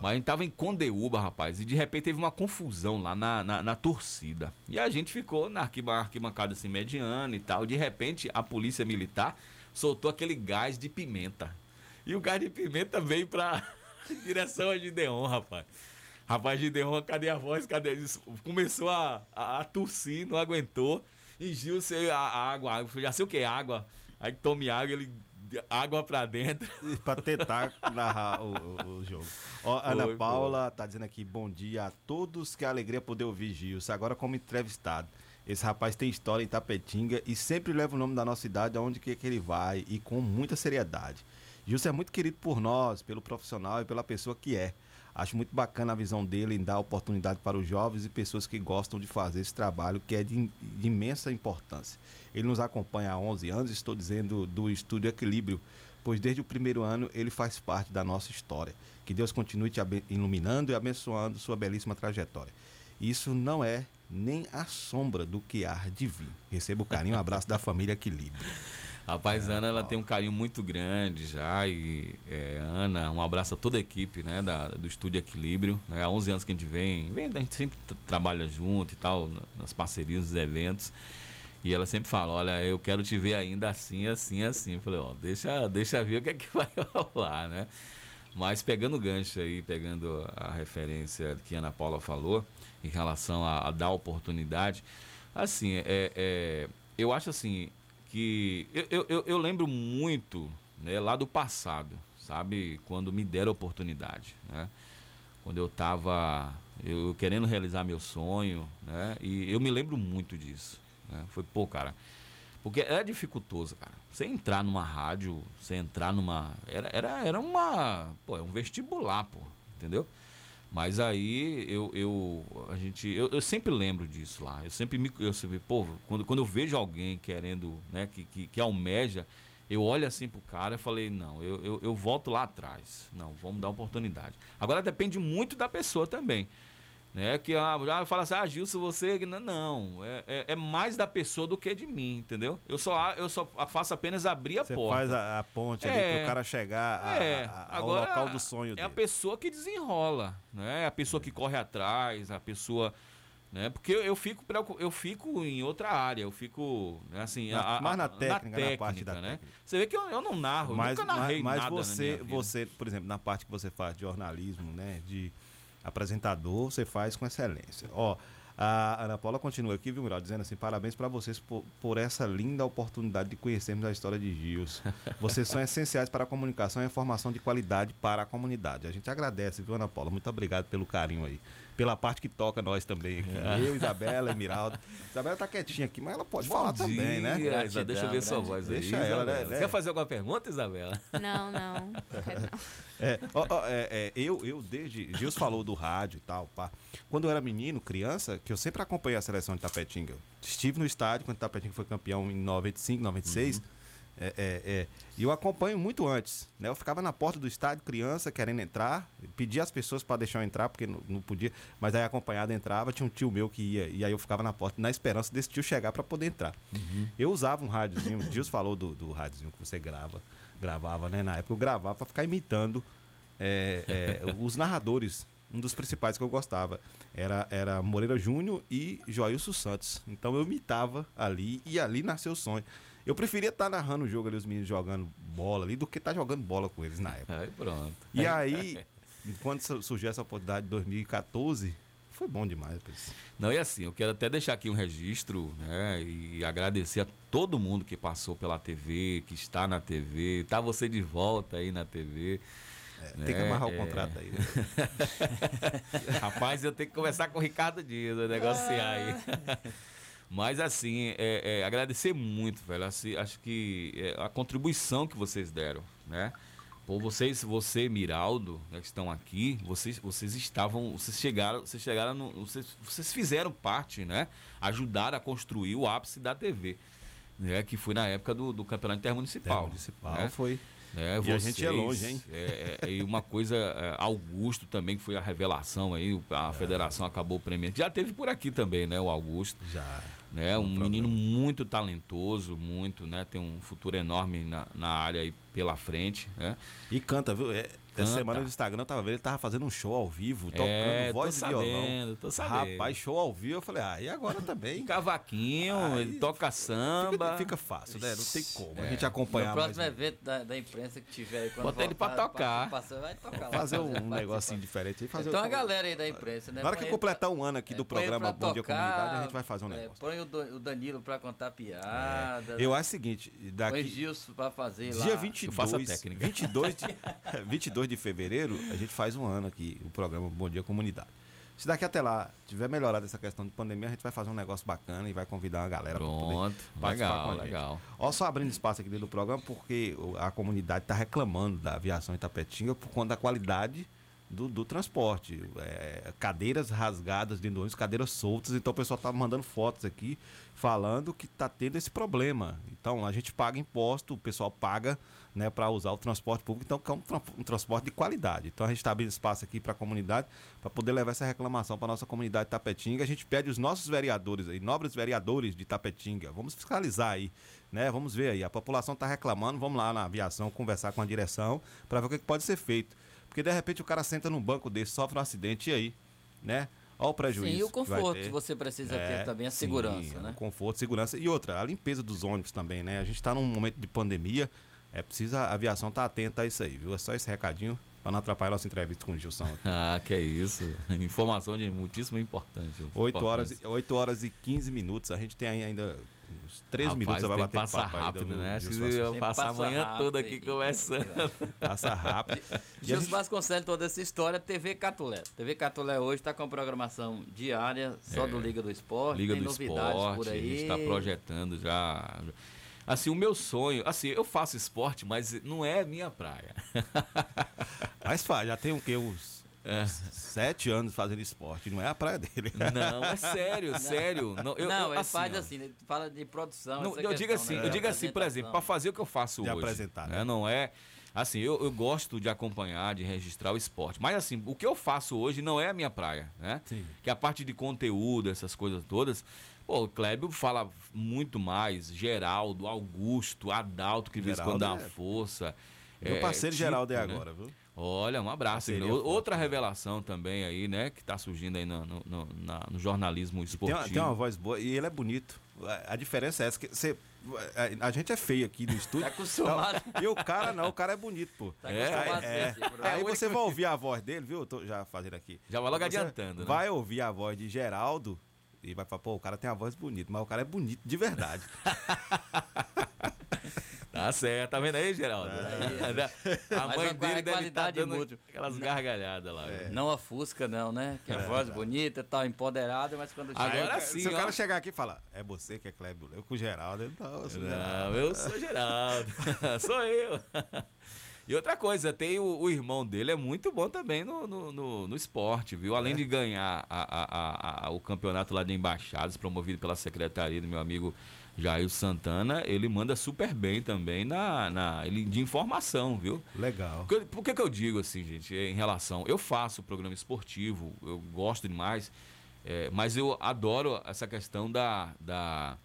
Mas a gente tava em Condeúba, rapaz, e de repente teve uma confusão lá na, na, na torcida. E a gente ficou na arquiba- arquibancada assim, mediana e tal. De repente, a polícia militar soltou aquele gás de pimenta. E o gás de pimenta veio pra direção a Gideon, rapaz. Rapaz, Gideon, cadê a voz? Cadê isso? Começou a, a, a tossir, não aguentou. E Gil, sei, a, a água, já sei o que é água. Aí tome água, ele água pra dentro. pra tentar narrar o, o- o jogo. Ó, Ana Foi, Paula tá dizendo aqui, bom dia a todos, que alegria poder ouvir Gilson, agora como entrevistado. Esse rapaz tem história em Tapetinga e sempre leva o nome da nossa cidade aonde quer que ele vai e com muita seriedade. Gilson é muito querido por nós, pelo profissional e pela pessoa que é. Acho muito bacana a visão dele em dar oportunidade para os jovens e pessoas que gostam de fazer esse trabalho que é de, de imensa importância. Ele nos acompanha há 11 anos, estou dizendo do Estúdio Equilíbrio, pois desde o primeiro ano ele faz parte da nossa história. Que Deus continue te iluminando e abençoando sua belíssima trajetória. Isso não é nem a sombra do que há de vir. Receba o carinho um abraço da família Equilíbrio. Rapaz, Ana, ela tem um carinho muito grande já. E é, Ana, um abraço a toda a equipe né, da, do Estúdio Equilíbrio. Né, há 11 anos que a gente vem, vem, a gente sempre tra- trabalha junto e tal, na- nas parcerias, nos eventos. E ela sempre fala, olha, eu quero te ver ainda assim, assim, assim. Eu falei, ó, deixa, deixa ver o que é que vai rolar, né? Mas pegando o gancho aí, pegando a referência que a Ana Paula falou, em relação a, a dar oportunidade, assim, é, é, eu acho assim que eu, eu, eu- lembro muito né, lá do passado, sabe? Quando me deram oportunidade, né? Quando eu estava eu querendo realizar meu sonho, né? E eu me lembro muito disso. Né? Foi, pô, cara, porque era dificultoso, cara. Você entrar numa rádio, você entrar numa. Era, era, era uma. Pô, é um vestibular, pô. Entendeu? Mas aí eu, eu a gente eu, eu sempre lembro disso lá. Eu sempre me eu sempre, pô, quando, quando eu vejo alguém querendo, né, que, que, que almeja, eu olho assim pro cara e falei, não, eu, eu, eu volto lá atrás. Não, vamos dar oportunidade. Agora depende muito da pessoa também. Né? Que já fala assim, ah, Gilson, você. Não, Não, é, é, é mais da pessoa do que de mim, entendeu? Eu só, eu só faço apenas abrir a Você porta. faz a, a ponte ali É. pro cara chegar a- É, a- ao agora local do sonho é dele. a pessoa que desenrola, né? É a pessoa que corre atrás, a pessoa, né? Porque eu, eu fico eu fico em outra área, eu fico, né, assim, Na- a- a- mais na técnica, na parte da né? técnica. Você vê que eu, eu não narro, mas, eu nunca narrei mas, mas nada na você, você, por exemplo, na parte que você faz de jornalismo, né, de apresentador, você faz com excelência. Ó, a Ana Paula continua aqui, viu, Mural, dizendo assim, parabéns para vocês por, por essa linda oportunidade de conhecermos a história de Gils. Vocês são essenciais para a comunicação e a informação de qualidade para a comunidade. A gente agradece, viu, Ana Paula? Muito obrigado pelo carinho aí. Pela parte que toca nós também aqui. Eu, Isabela, Emiraldo. Isabela tá quietinha aqui, mas ela pode Bom falar dia, também, né? Deixa eu ver sua voz aí. Deixa ela, né? Quer fazer alguma pergunta, Isabela? Não, não. não. É, ó, ó, é, é, eu, eu desde. Gils falou do rádio e tal, pá. Quando eu era menino, criança, que eu sempre acompanhei a seleção de Tapetinga. Estive no estádio quando Tapetinga foi campeão em 95, 96. É, é, é, e eu acompanho muito antes. Né? Eu ficava na porta do estádio, criança, querendo entrar, pedia as pessoas para deixar eu entrar, porque não, não podia, mas aí acompanhado entrava, tinha um tio meu que ia, e aí eu ficava na porta, na esperança desse tio chegar para poder entrar. Eu usava um rádiozinho, o falou do, do rádiozinho que você grava, gravava, né? Na época eu gravava para ficar imitando é, é, os narradores. Um dos principais que eu gostava era, era Moreira Júnior e Joilson Santos. Então eu imitava ali e ali nasceu o sonho. Eu preferia estar narrando o jogo ali, os meninos jogando bola ali, do que estar jogando bola com eles na época. Aí pronto. E aí, quando su- surgiu essa oportunidade em 2014, foi bom demais. Pris. Não, e assim, eu quero até deixar aqui um registro, né? E agradecer a todo mundo que passou pela TV, que está na TV, tá você de volta aí na TV. tem que amarrar o contrato aí, Rapaz, eu tenho que conversar com o Ricardo Dias, né, negociar aí. Mas assim, é, é, agradecer muito, velho. Assim, acho que é, a contribuição que vocês deram, né? Por vocês, você, Miraldo, né, que estão aqui, vocês, vocês estavam, vocês chegaram, vocês chegaram, no, vocês, vocês fizeram parte, né? Ajudaram a construir o ápice da TV, né? Que foi na época do, do campeonato intermunicipal. Intermunicipal, né? foi. É, E a gente é vocês, longe, hein? é, é, e uma coisa, é, Augusto também, que foi a revelação aí, a federação acabou premiando. Já teve por aqui também, né, o Augusto. Já. Né, um menino muito talentoso, muito, né, tem um futuro enorme na, na área aí pela frente, né? E canta, viu? É, essa Canta. semana no Instagram eu tava vendo, ele tava fazendo um show ao vivo, tocando É, voz tô e violão. sabendo, tô sabendo. Rapaz, show ao vivo, eu falei, ah, e agora também? Cavaquinho, ele toca samba. Fica, fica fácil, né? Não tem como. A É. gente acompanhar No mais. próximo evento da, da imprensa que tiver aí, quando Bota ele pra tocar. vai tocar lá. Fazer um Fazer negocinho diferente aí. Fazer Então o- a galera aí da imprensa, né? Na hora que põe completar um ano aqui do põe ele programa Bom Dia tocar, Comunidade, a gente vai fazer um é, negócio. põe o, Do- o Danilo pra contar piada. Eu acho o seguinte, Põe daqui Gilson pra fazer lá. dia 22, 22 de, 22 de fevereiro, a gente faz um ano aqui, o programa Bom Dia Comunidade. Se daqui até lá tiver melhorado essa questão de pandemia, a gente vai fazer um negócio bacana e vai convidar uma galera Pronto, pra poder participar legal, com a gente. legal. Ó, só abrindo espaço aqui dentro do programa, porque a comunidade está reclamando da aviação Itapetinga por conta da qualidade do, do transporte. É, cadeiras rasgadas dentro do ônibus, cadeiras soltas. Então o pessoal tá mandando fotos aqui falando que tá tendo esse problema. Então a gente paga imposto, o pessoal paga né, para usar o transporte público, então que é um, um transporte de qualidade. Então a gente está abrindo espaço aqui para a comunidade para poder levar essa reclamação para nossa comunidade de Tapetinga. A gente pede os nossos vereadores aí, nobres vereadores de Tapetinga, vamos fiscalizar aí, né? Vamos ver aí, a população está reclamando, vamos lá na aviação conversar com a direção para ver o que, que pode ser feito. Porque de repente o cara senta num banco desse, sofre um acidente e aí, né? Olha o prejuízo. Sim, e o conforto que você precisa ter também, a sim, segurança, né? O conforto, segurança. E outra, a limpeza dos ônibus também, né? A gente está num momento de pandemia, é preciso a aviação estar atenta a isso aí, viu? É só esse recadinho para não atrapalhar nossa entrevista com o Gilson. aqui. Ah, que é isso. Informação de muitíssima importância. 8 horas, e- 8 horas e 15 minutos. A gente tem aí ainda uns 3 Rapaz, minutos, você vai bater papo aí rápido, do- do né? Se eu passar a Passa manhã toda aqui conversando. Passa rápido. E a Gilson gente- Vasconcelos, toda essa história, TV Catulé. TV Catulé hoje está com programação diária, só É. do Liga do Esporte. Liga tem do novidades Esporte, por a aí. gente está projetando já. Assim, o meu sonho, assim, eu faço esporte, mas não é minha praia. Mas faz, já tem o quê? Uns É. sete anos fazendo esporte, não é a praia dele. Não, é sério, sério. Não, eu, não, eu, ele assim, faz assim, ele fala de produção. Não, essa eu digo questão, assim, né, eu de digo assim, por exemplo, para fazer o que eu faço De hoje. apresentar, né? Não é. Assim, eu, eu gosto de acompanhar, de registrar o esporte. Mas assim, o que eu faço hoje não é a minha praia, né? Sim. Que a parte de conteúdo, essas coisas todas. Pô, o Clébio fala muito mais. Geraldo, Augusto, Adalto, que de vez em quando dá uma é- força. Meu parceiro Tito, Geraldo é né? agora, viu? Olha, um abraço. Outra né? revelação também aí, né? Que tá surgindo aí no, no, no- no jornalismo Tem esportivo. uma, tem uma voz boa e ele é bonito. A, a diferença é essa, que você, a, a gente é feio aqui no estúdio. Tá acostumado. Então, e o cara não, o cara é bonito, pô. Tá É, é. assim, Bruno. Aí você vai ouvir a voz dele, viu? Eu tô já fazendo aqui. Já vai logo Você adiantando, né? Vai ouvir a voz de Geraldo e vai falar, pô, o cara tem uma voz bonita, mas o cara é bonito de verdade. Tá certo, tá vendo aí, Geraldo? a Mas mãe a- a dele deve estar qualidade dando aquelas gargalhadas lá. viu? Não ofusca, não, né? Que a voz bonita, tal, empoderada, mas quando chega. Agora sim, Se o ó. cara chegar aqui e falar, é você que é Clébio, eu com o Geraldo, ele não, eu sou o Geraldo. Não, eu sou Geraldo. sou eu. E outra coisa, tem o, o irmão dele, é muito bom também no, no, no- no esporte, viu? Além de ganhar a- a- a- o campeonato lá de embaixadas, promovido pela secretaria do meu amigo Jair Santana, ele manda super bem também na, na ele, de informação, viu? Legal. Por que- Por que, que eu digo assim, gente, em relação. Eu faço programa esportivo, eu gosto demais, é, mas eu adoro essa questão da. da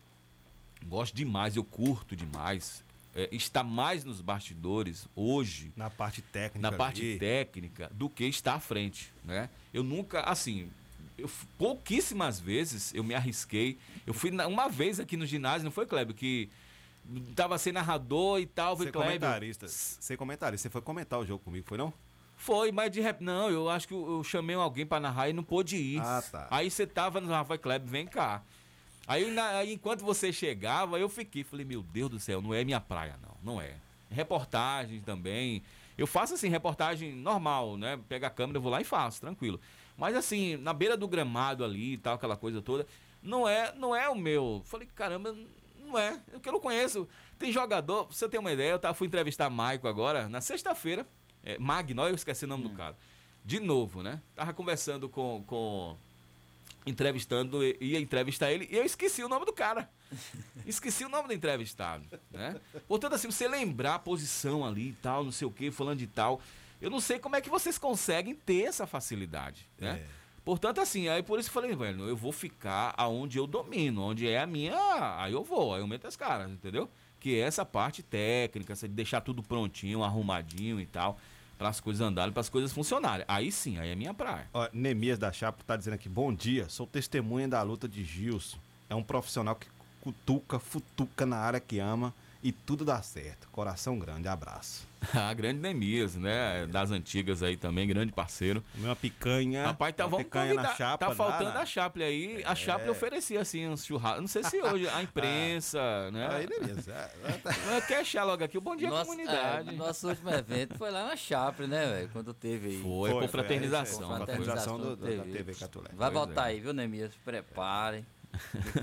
gosto demais, eu curto demais. É, estar mais nos bastidores hoje, Na parte técnica. na parte ali. técnica, do que estar à frente, né? Eu nunca, assim, eu, pouquíssimas vezes eu me arrisquei. Eu fui na- uma vez aqui no ginásio, não foi, Kleber, que tava sem narrador e tal, foi Ser Kleber. comentarista. Ser comentarista. Você foi comentar o jogo comigo, foi não? Foi, mas de rep... Não, eu acho que eu, eu chamei alguém pra narrar e não pôde ir. Ah, tá. Aí você tava no Rafael Kleber, vem cá. Aí, na- aí enquanto você chegava, eu fiquei, falei, meu Deus do céu, não é minha praia, não, não é. Reportagem também. Eu faço assim, reportagem normal, né? Pega a câmera, eu vou lá e faço, tranquilo. Mas assim, na beira do gramado ali e tal, aquela coisa toda, não é, não é o meu. Falei, caramba, Não é, porque eu não conheço. Tem jogador, pra você ter uma ideia, eu tava, fui entrevistar Maico agora, na sexta-feira. É, Magno, eu esqueci o nome Hum. do cara. De novo, né? Tava conversando com. com entrevistando, ia entrevistar ele e eu esqueci o nome do cara. Esqueci o nome do entrevistado, né? Portanto, assim, você lembrar a posição ali e tal, não sei o que, falando de tal. Eu não sei como é que vocês conseguem ter essa facilidade, né? Portanto, assim, aí por isso eu falei, velho, eu vou ficar aonde eu domino, onde é a minha. Aí eu vou, aí eu meto as caras, entendeu? Que é essa parte técnica, essa de deixar tudo prontinho, arrumadinho e tal, para as coisas andarem, para as coisas funcionarem. Aí sim, aí é minha praia. Ó, Nemias da Chapa tá dizendo aqui, bom dia, sou testemunha da luta de Gilson. É um profissional que cutuca, futuca na área que ama e tudo dá certo. Coração grande, abraço. A grande Nemias, né? Das antigas aí também, grande parceiro. Uma picanha. Rapaz, tá, uma vamos picanha na convidar. chapa. Tá faltando lá, né? a Chaple aí. A Chaple É. oferecia assim uns churrascos. Não sei se hoje a imprensa, né? Aí, Nemias. é, Mas Quer achar logo aqui o Bom Dia Nosso, Comunidade. é, nosso último evento foi lá na Chapre, né, velho? Quando teve aí. Foi, Foi, confraternização. foi, confraternização do- quando da TV Catulé. Vai Pois voltar é. aí, viu, Nemias? Preparem.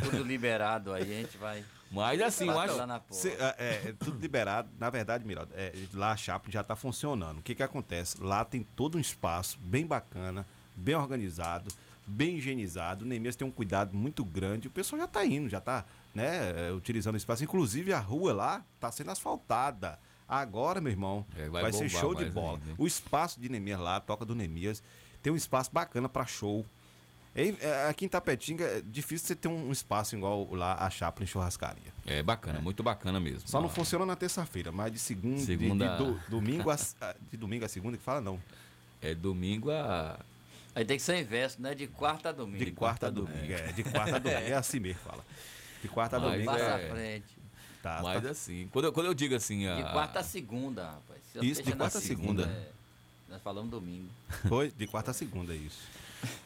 Tudo liberado aí, a gente vai. Mas assim, eu acho-. Cê- é, é, tudo liberado. Na verdade, Miraldo, é, lá a Chapa já está funcionando. O que que acontece? Lá tem todo um espaço bem bacana, bem organizado, bem higienizado. O Neemias tem um cuidado muito grande. O pessoal já está indo, já está né, é, utilizando o espaço. Inclusive, a rua lá está sendo asfaltada. Agora, meu irmão, É, vai vai, ser show de bola. ainda? O espaço de Neemias lá, a toca do Neemias, tem um espaço bacana para show. É, Aqui em Tapetinga é difícil você ter um espaço igual lá a Chapa em churrascaria. É bacana, muito bacana mesmo. Só não funciona na terça-feira, mas de segunda, de- Segunda- de, do- domingo a, de domingo a segunda que fala não. É domingo a Aí tem que ser inverso, né? De quarta a domingo. De, quarta a domingo, é, de quarta a domingo, é assim mesmo fala. De quarta a Mas domingo Passa é, à frente. Tá, Mas tá. assim, quando eu, quando eu digo assim. A... De quarta a segunda, rapaz. Se Isso, de quarta a segunda. é, nós falamos domingo. Foi de quarta a segunda é isso.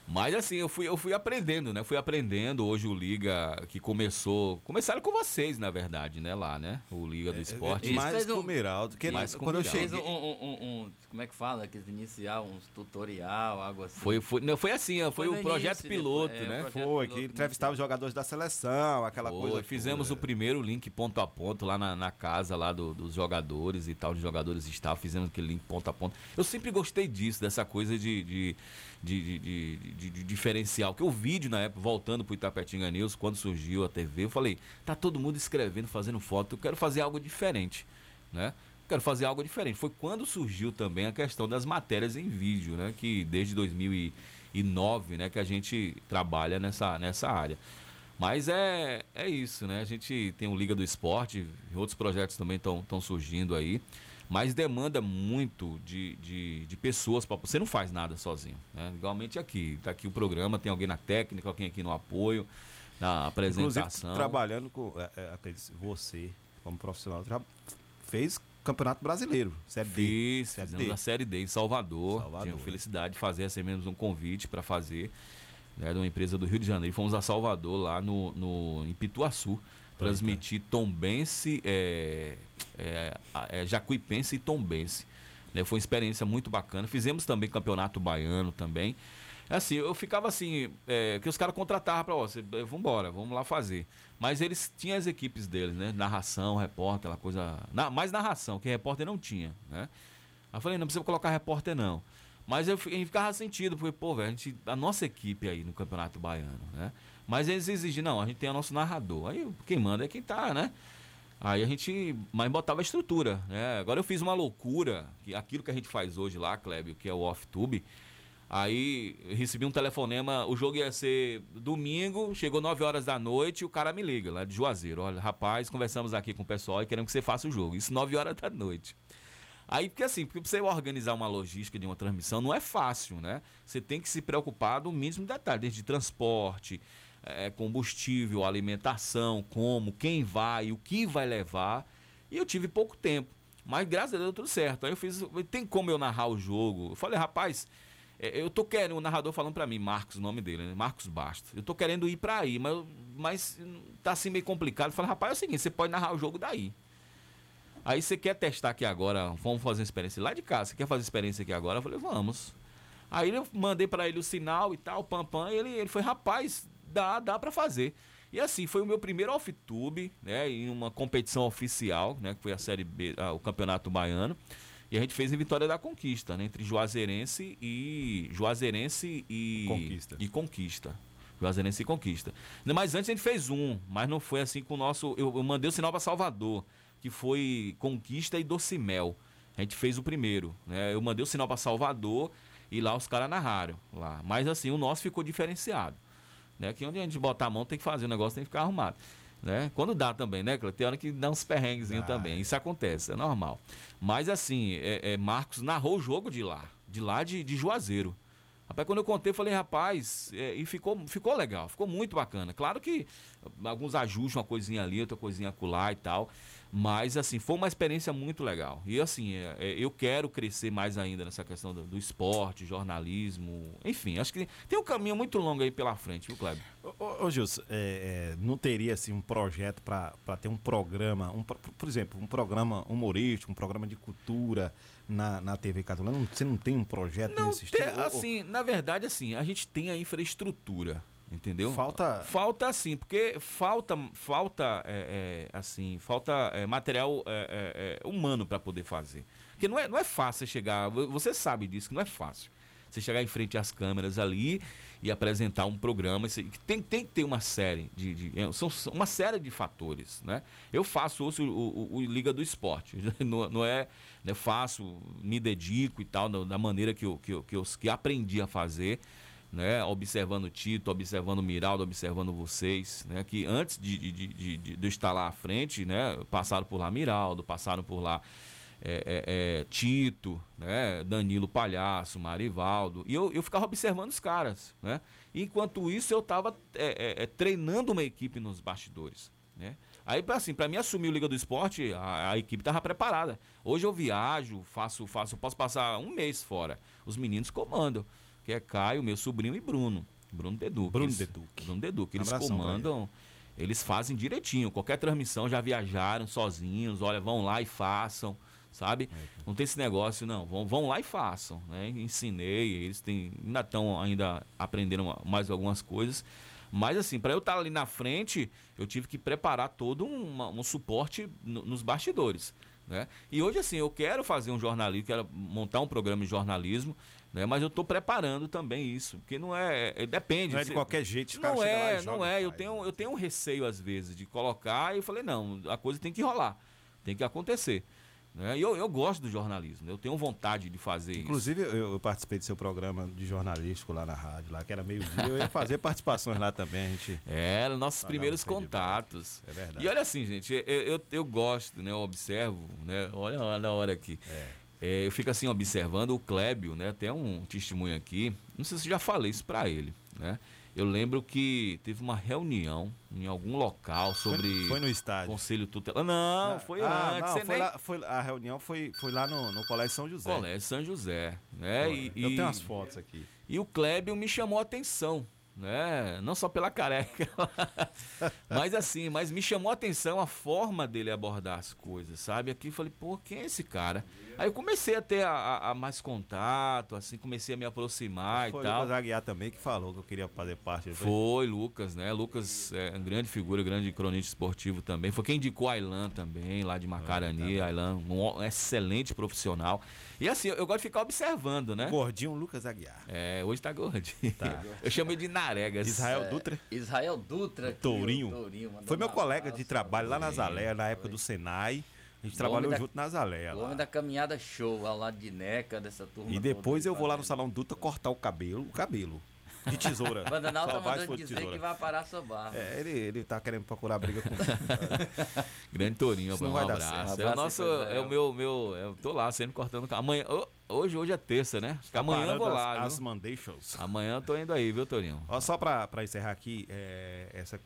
Mas assim, eu fui, eu fui aprendendo, né? Fui aprendendo. Hoje o Liga que começou. Começaram com vocês, na verdade, né? Lá, né? O Liga do Esporte. mais fez com o Miraldo, que Mais com quando eu Miraldo. Cheguei... um, um- um- um- Como é que fala? Aqueles inicial, uns tutorial, algo assim. Foi, foi, não, foi assim, foi, Foi o projeto início, piloto, é, né? projeto Foi, piloto que entrevistava os jogadores da seleção, aquela Foi, coisa. fizemos toda. o primeiro link ponto a ponto lá na, na casa lá do- dos jogadores e tal, os jogadores estavam, fizemos aquele link ponto a ponto. Eu sempre gostei disso, dessa coisa de, de, de, de, de- de- diferencial. Porque o vídeo, na época, voltando pro Itapetinga News, quando surgiu a TV, eu falei, tá todo mundo escrevendo, fazendo foto, eu quero fazer algo diferente, né? Quero fazer algo diferente. Foi quando surgiu também a questão das matérias em vídeo, né? Que desde 2009, né, que a gente trabalha nessa, nessa área. Mas é, é isso, né? A gente tem o Liga do Esporte, outros projetos também estão surgindo aí, mas demanda muito de, de, de pessoas. Pra, você não faz nada sozinho, né? Igualmente aqui. Tá aqui o programa, tem alguém na técnica, alguém aqui no apoio, na apresentação. Inclusive, trabalhando com. É, é, acredito, você, como profissional, fez Campeonato Brasileiro, Série D. Fiz, Série fizemos D. a Série D em Salvador. Salvador. Tive a felicidade de fazer, assim mesmo, um convite para fazer, né, de uma empresa do Rio de Janeiro. Fomos a Salvador, lá no, no, em Pituaçu, transmitir Tombense, é, é, é, Jacuipense e Tombense. Né, foi uma experiência muito bacana. Fizemos também Campeonato Baiano também. Assim, eu ficava assim, é, que os caras contratavam para você, vamos embora, vamos lá fazer. Mas eles tinham as equipes deles, né? Narração, repórter, aquela coisa. Na, mais narração, que repórter não tinha, né? Aí eu falei, não precisa colocar repórter, não. Mas eu, gente ficava sentido, porque, pô, velho, a, gente, a nossa equipe aí no Campeonato Baiano, né? Mas eles exigiam, não, a gente tem o nosso narrador. Aí quem manda é quem tá, né? Aí a gente, mas botava a estrutura, né? Agora eu fiz uma loucura, que aquilo que a gente faz hoje lá, Clébio, que é o off-tube, Aí recebi um telefonema, o jogo ia ser domingo, chegou 9 horas da noite o cara me liga lá de Juazeiro. Olha, rapaz, conversamos aqui com o pessoal e queremos que você faça o jogo. Isso 9 horas da noite. Aí, porque assim, porque você organizar uma logística de uma transmissão não é fácil, né? Você tem que se preocupar do mínimo detalhe, desde transporte, eh, combustível, alimentação, como, quem vai, o que vai levar. E eu tive pouco tempo. Mas graças a Deus deu tudo certo. Aí eu fiz. Tem como eu narrar o jogo? Eu falei, rapaz, é, eu tô querendo, o narrador falando pra mim, Marcos, o nome dele, né? Marcos Bastos. Eu tô querendo ir pra aí, mas, mas tá assim meio complicado. Eu falei, rapaz, é o seguinte, você pode narrar o jogo daí. Aí você quer testar aqui agora, vamos fazer uma experiência lá de casa, você quer fazer experiência aqui agora? Eu falei, vamos. Aí eu mandei pra ele o sinal e tal, pam pam, e ele, ele foi, rapaz, dá, dá pra fazer. E assim, foi o meu primeiro off-tube, né? Em uma competição oficial, né? Que foi a Série B, ah, o Campeonato Baiano. E a gente fez em Vitória da Conquista, né? Entre Juazeirense e. Juazeirense e. Conquista. E Conquista. Juazeirense e Conquista. Mas antes a gente fez um, mas não foi assim com o nosso. Eu, eu mandei o sinal para Salvador, que foi Conquista e Docimel. A gente fez o primeiro, né? Eu mandei o sinal para Salvador e lá os caras narraram lá. Mas assim, o nosso ficou diferenciado. Né? Que onde a gente botar a mão tem que fazer, o negócio tem que ficar arrumado. Né? Quando dá também, né, Cleiton? Tem hora que dá uns perrenguezinhos também. Isso acontece, é normal. Mas assim, é, é, Marcos narrou o jogo de lá, de lá de, de Juazeiro. Rapaz, quando eu contei, eu falei, rapaz, é, e ficou, ficou legal, ficou muito bacana. Claro que alguns ajustes, uma coisinha ali, outra coisinha acolá e tal. Mas, assim, foi uma experiência muito legal. E, assim, é, é, eu quero crescer mais ainda nessa questão do, do, esporte, jornalismo, enfim. Acho que tem um caminho muito longo aí pela frente, viu, Kleber? Ô, ô Gilson, é, é, não teria, assim, um projeto para ter um programa, um, por exemplo, um programa humorístico, um programa de cultura na, na TV Catalana? Você não tem um projeto não nesse estilo? Assim, ou... na verdade, assim, a gente tem a infraestrutura entendeu? Falta falta assim, porque falta falta é, é, assim falta é, material é, é, é, humano para poder fazer, porque não é não é fácil chegar, você sabe disso que não é fácil. Você chegar em frente às câmeras ali e apresentar um programa, tem, tem que ter uma série de, de são uma série de fatores, né? Eu faço hoje o, o, o Liga do Esporte, não, não é, né, faço, me dedico e tal da maneira que eu, que eu, que eu que aprendi a fazer né, observando o Tito, observando o Miraldo, observando vocês, né, que antes de, de, de, de, de estar lá à frente, né, passaram por lá Miraldo, passaram por lá é, é, é, Tito, né, Danilo Palhaço, Marivaldo, e eu, eu ficava observando os caras, né, enquanto isso eu estava é, é, é, treinando uma equipe nos bastidores, né, Aí, assim, para mim assumir o Liga do Esporte, a, a equipe estava preparada. Hoje eu viajo, faço, faço, posso passar um mês fora. Os meninos comandam que é Caio, meu sobrinho e Bruno. Bruno Deduque. Bruno Deduque. Bruno Deduque. Eles comandam, eles fazem direitinho. Qualquer transmissão já viajaram sozinhos, olha, vão lá e façam, sabe? É. Não tem esse negócio, não. Vão, vão lá e façam. Né? Ensinei, eles têm, ainda estão ainda aprendendo mais algumas coisas. Mas assim, para eu estar ali na frente, eu tive que preparar todo um, um suporte no, nos bastidores. Né? E hoje, assim, eu quero fazer um jornalismo, quero montar um programa de jornalismo. Né? Mas eu estou preparando também isso, porque não é, é depende. Não é de qualquer jeito. Não é, não é. Eu tenho, eu tenho um receio às vezes de colocar e eu falei não, a coisa tem que rolar, tem que acontecer. Né? E eu, eu gosto do jornalismo, eu tenho vontade de fazer Inclusive, isso. Inclusive, eu participei do seu programa de jornalístico lá na rádio, lá que era meio-dia, eu ia fazer participações lá também, a gente. É, nossos primeiros contatos. É verdade. E olha assim, gente, eu, eu, eu gosto, né? Eu observo, né? Olha, olha a hora aqui. É. É, eu fico assim observando o Clébio, né? Até um testemunho aqui. Não sei se já falei isso para ele, né? Eu lembro que teve uma reunião em algum local sobre foi, foi no estádio. Conselho tutelar. Não, foi ah, antes. Não, foi, nem... lá, foi a reunião foi, foi lá no, no Colégio São José. Colégio São José, né? E, eu tenho as fotos aqui. E o Clébio me chamou a atenção, né? Não só pela careca, mas assim, mas me chamou a atenção a forma dele abordar as coisas, sabe? Aqui eu falei, pô, quem é esse cara? Aí eu comecei a ter a, a, a mais contato, assim, comecei a me aproximar foi e tal. Foi o Lucas Aguiar também que falou que eu queria fazer parte. Foi, foi Lucas, né? Lucas é grande figura, grande cronista esportivo também. Foi quem indicou a Ailan também, lá de Macarani. Ah, Ailan, um excelente profissional. E assim, eu, eu, gosto de ficar observando, né? Gordinho Lucas Aguiar. É, hoje tá gordinho. Tá. Eu chamo ele de Naregas. Israel Dutra. É, Israel Dutra. Tourinho. Tourinho Foi meu colega de trabalho lá na Zalé, na época do Senai. A gente trabalhou da, junto na Zalé. O homem da caminhada show, ao lado de Neca, dessa turma. E depois eu vou lá no Salão Dutra cortar o cabelo, o cabelo. De tesoura. Bandanal tá mandando dizer tesoura. que vai parar a sua barba. É, ele, ele tá querendo procurar briga com Grande Tourinho, um abraço. É o nosso, é o meu, meu, eu tô lá sempre cortando amanhã. Hoje, hoje é terça, né? Tá amanhã eu vou lá. As, as Mandations. Amanhã eu tô indo aí, viu, Tourinho? Ó, só pra, pra encerrar aqui, é, essa,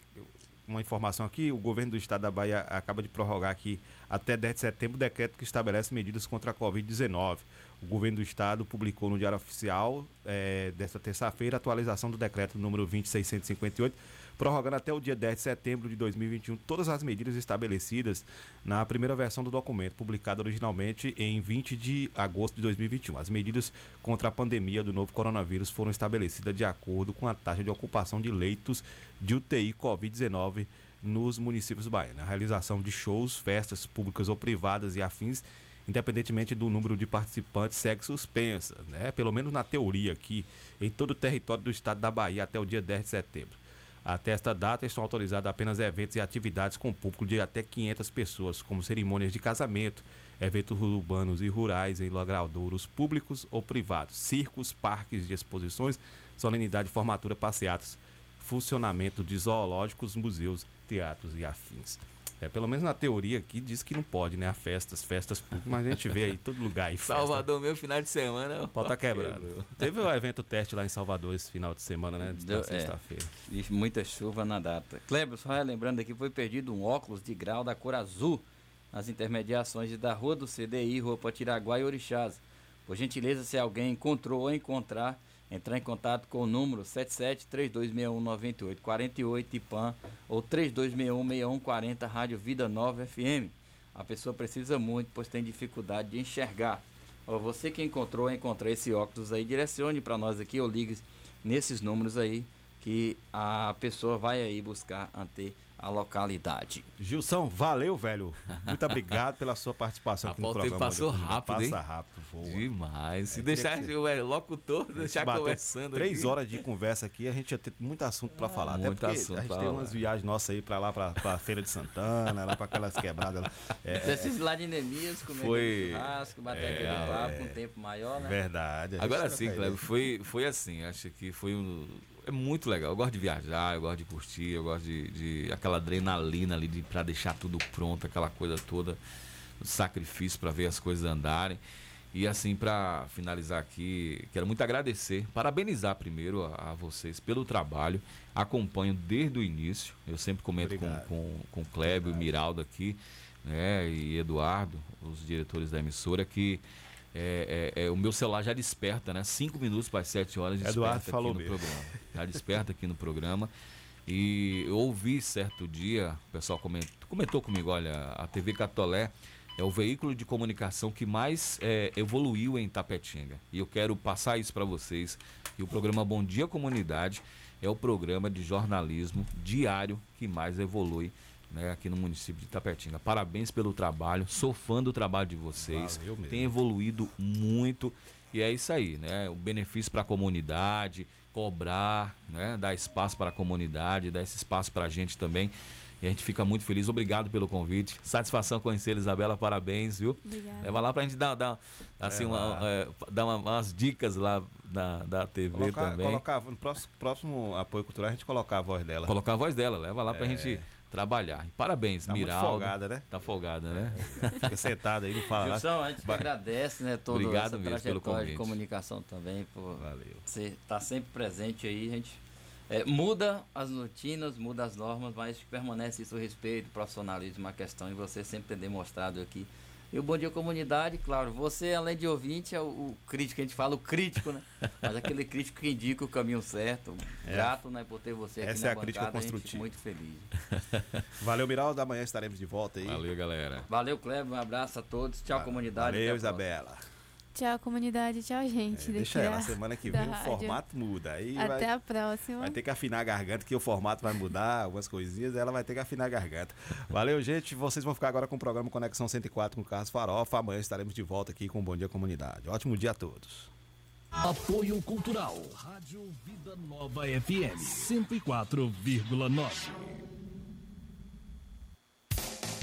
uma informação aqui, o governo do estado da Bahia acaba de prorrogar aqui até 10 de setembro o decreto que estabelece medidas contra a Covid-19. O governo do estado publicou no Diário Oficial eh, desta terça-feira a atualização do decreto número 20658, prorrogando até o dia 10 de setembro de 2021 todas as medidas estabelecidas na primeira versão do documento, publicado originalmente em 20 de agosto de 2021. As medidas contra a pandemia do novo coronavírus foram estabelecidas de acordo com a taxa de ocupação de leitos de UTI Covid-19 nos municípios baianos. A realização de shows, festas públicas ou privadas e afins, independentemente do número de participantes, segue suspensa, né? pelo menos na teoria aqui, em todo o território do estado da Bahia até o dia 10 de setembro. Até esta data estão autorizados apenas eventos e atividades com público de até 500 pessoas, como cerimônias de casamento, eventos urbanos e rurais em logradouros públicos ou privados, circos, parques de exposições, solenidade de formatura, passeatas, funcionamento de zoológicos, museus, teatros e afins. É, pelo menos na teoria aqui diz que não pode, né? Festas, festas públicas, mas a gente vê aí todo lugar. Salvador, meu final de semana. O pau tá quebrando. Teve o evento teste lá em Salvador esse final de semana, né? De é. sexta-feira. E muita chuva na data. Kleber, só lembrando aqui, foi perdido um óculos de grau da cor azul nas intermediações da Rua do CDI, Rua Potiraguá e Orixás. Por gentileza, se alguém encontrou ou encontrar, entrar em contato com o número 77-3261-9848 IPAM ou 3261-6140 Rádio Vida Nova FM. A pessoa precisa muito, pois tem dificuldade de enxergar. Você que encontrou ou encontrar esse óculos aí, direcione para nós aqui ou ligue nesses números aí que a pessoa vai aí buscar ante a localidade. Gilson, valeu, velho. Muito obrigado pela sua participação aqui no programa. passou rápido, hein? Passa rápido, voa. Demais. Se É, deixar que- o é, locutor, deixar conversando Três aqui. horas de conversa aqui, a gente ia ter muito assunto pra falar. Até muito assunto a gente tem umas viagens nossas aí pra lá, pra, pra Feira de Santana, lá pra aquelas quebradas. lá. É, Precisa ir lá de Nemias, comer Foi- churrasco, bater é, aquele papo é. com um tempo maior, né? Verdade. Agora sim. Cleber, foi, foi assim. Acho que foi um. É muito legal. Eu gosto de viajar, eu gosto de curtir, eu gosto de, de aquela adrenalina ali de, pra deixar tudo pronto, aquela coisa toda, o sacrifício para ver as coisas andarem. E assim, para finalizar aqui, quero muito agradecer, parabenizar primeiro a, a vocês pelo trabalho. Acompanho desde o início. Eu sempre comento com, Obrigado. com, com o Clébio, o Miraldo aqui, né? E Eduardo, os diretores da emissora, que é, é- é, o meu celular já desperta, né? Cinco minutos para as sete horas desperta Eduardo aqui falou no mesmo. programa. Já desperta aqui no programa. E eu ouvi certo dia, o pessoal comentou, comentou comigo, olha, a TV Catolé é o veículo de comunicação que mais é, evoluiu em Tapetinga. E eu quero passar isso para vocês. E o programa Bom Dia Comunidade é o programa de jornalismo diário que mais evolui né, aqui no município de Tapetinga. Parabéns pelo trabalho, sou fã do trabalho de vocês. Valeu mesmo. Tem evoluído muito e é isso aí, né? O benefício para a comunidade, cobrar, né? Dar espaço para a comunidade, dar esse espaço para a gente também. E a gente fica muito feliz. Obrigado pelo convite. Satisfação conhecer a Isabela. Parabéns, viu? Obrigada. Leva lá pra gente dar, dar, assim, É, uma, é, dar uma- umas dicas lá da, da TV Colocar, também. colocava- no próximo, próximo apoio cultural a gente colocar a voz dela. Colocar a voz dela, leva lá pra É. gente trabalhar. E parabéns, Tá muito Miraldo. folgada, né? Tá folgada, né? Fica sentada aí, não fala. nada. Gilson, a gente que agradece, né, toda Obrigado essa mesmo pelo trajetória de convite. comunicação também, por Valeu. você estar sempre presente aí, a gente é, muda as rotinas, muda as normas, mas permanece isso o respeito, profissionalismo, a questão, e você sempre tem demonstrado aqui. E o Bom Dia Comunidade, claro, você além de ouvinte é o, o crítico, a gente fala o crítico, né? Mas aquele crítico que indica o caminho certo. É. Grato, né, por ter você aqui Essa na é a crítica bancada, gente construtiva. muito feliz. Valeu, Miraldo. Amanhã estaremos de volta aí. Valeu, galera. Valeu, Kleber, um abraço a todos. Tchau, comunidade. Valeu. Isabela. Tchau, comunidade. Tchau, gente. É, deixa ela, semana que vem o formato muda. Aí Até vai, a próxima. vai ter que afinar a garganta, que o formato vai mudar, algumas coisinhas, ela vai ter que afinar a garganta. Valeu, gente. Vocês vão ficar agora com o programa Conexão 104 com o Carlos Farofa. Amanhã estaremos de volta aqui com o Bom Dia Comunidade. Ótimo dia a todos. Apoio Cultural. Rádio Vida Nova FM 104,9.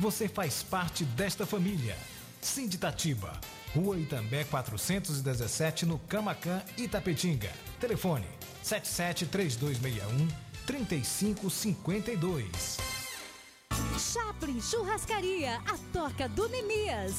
você faz parte desta família. Sinditatiba, Rua Itambé 417, no Camacan, Itapetinga. Telefone 773261 3552. Chaplin Churrascaria, a toca do Nemias.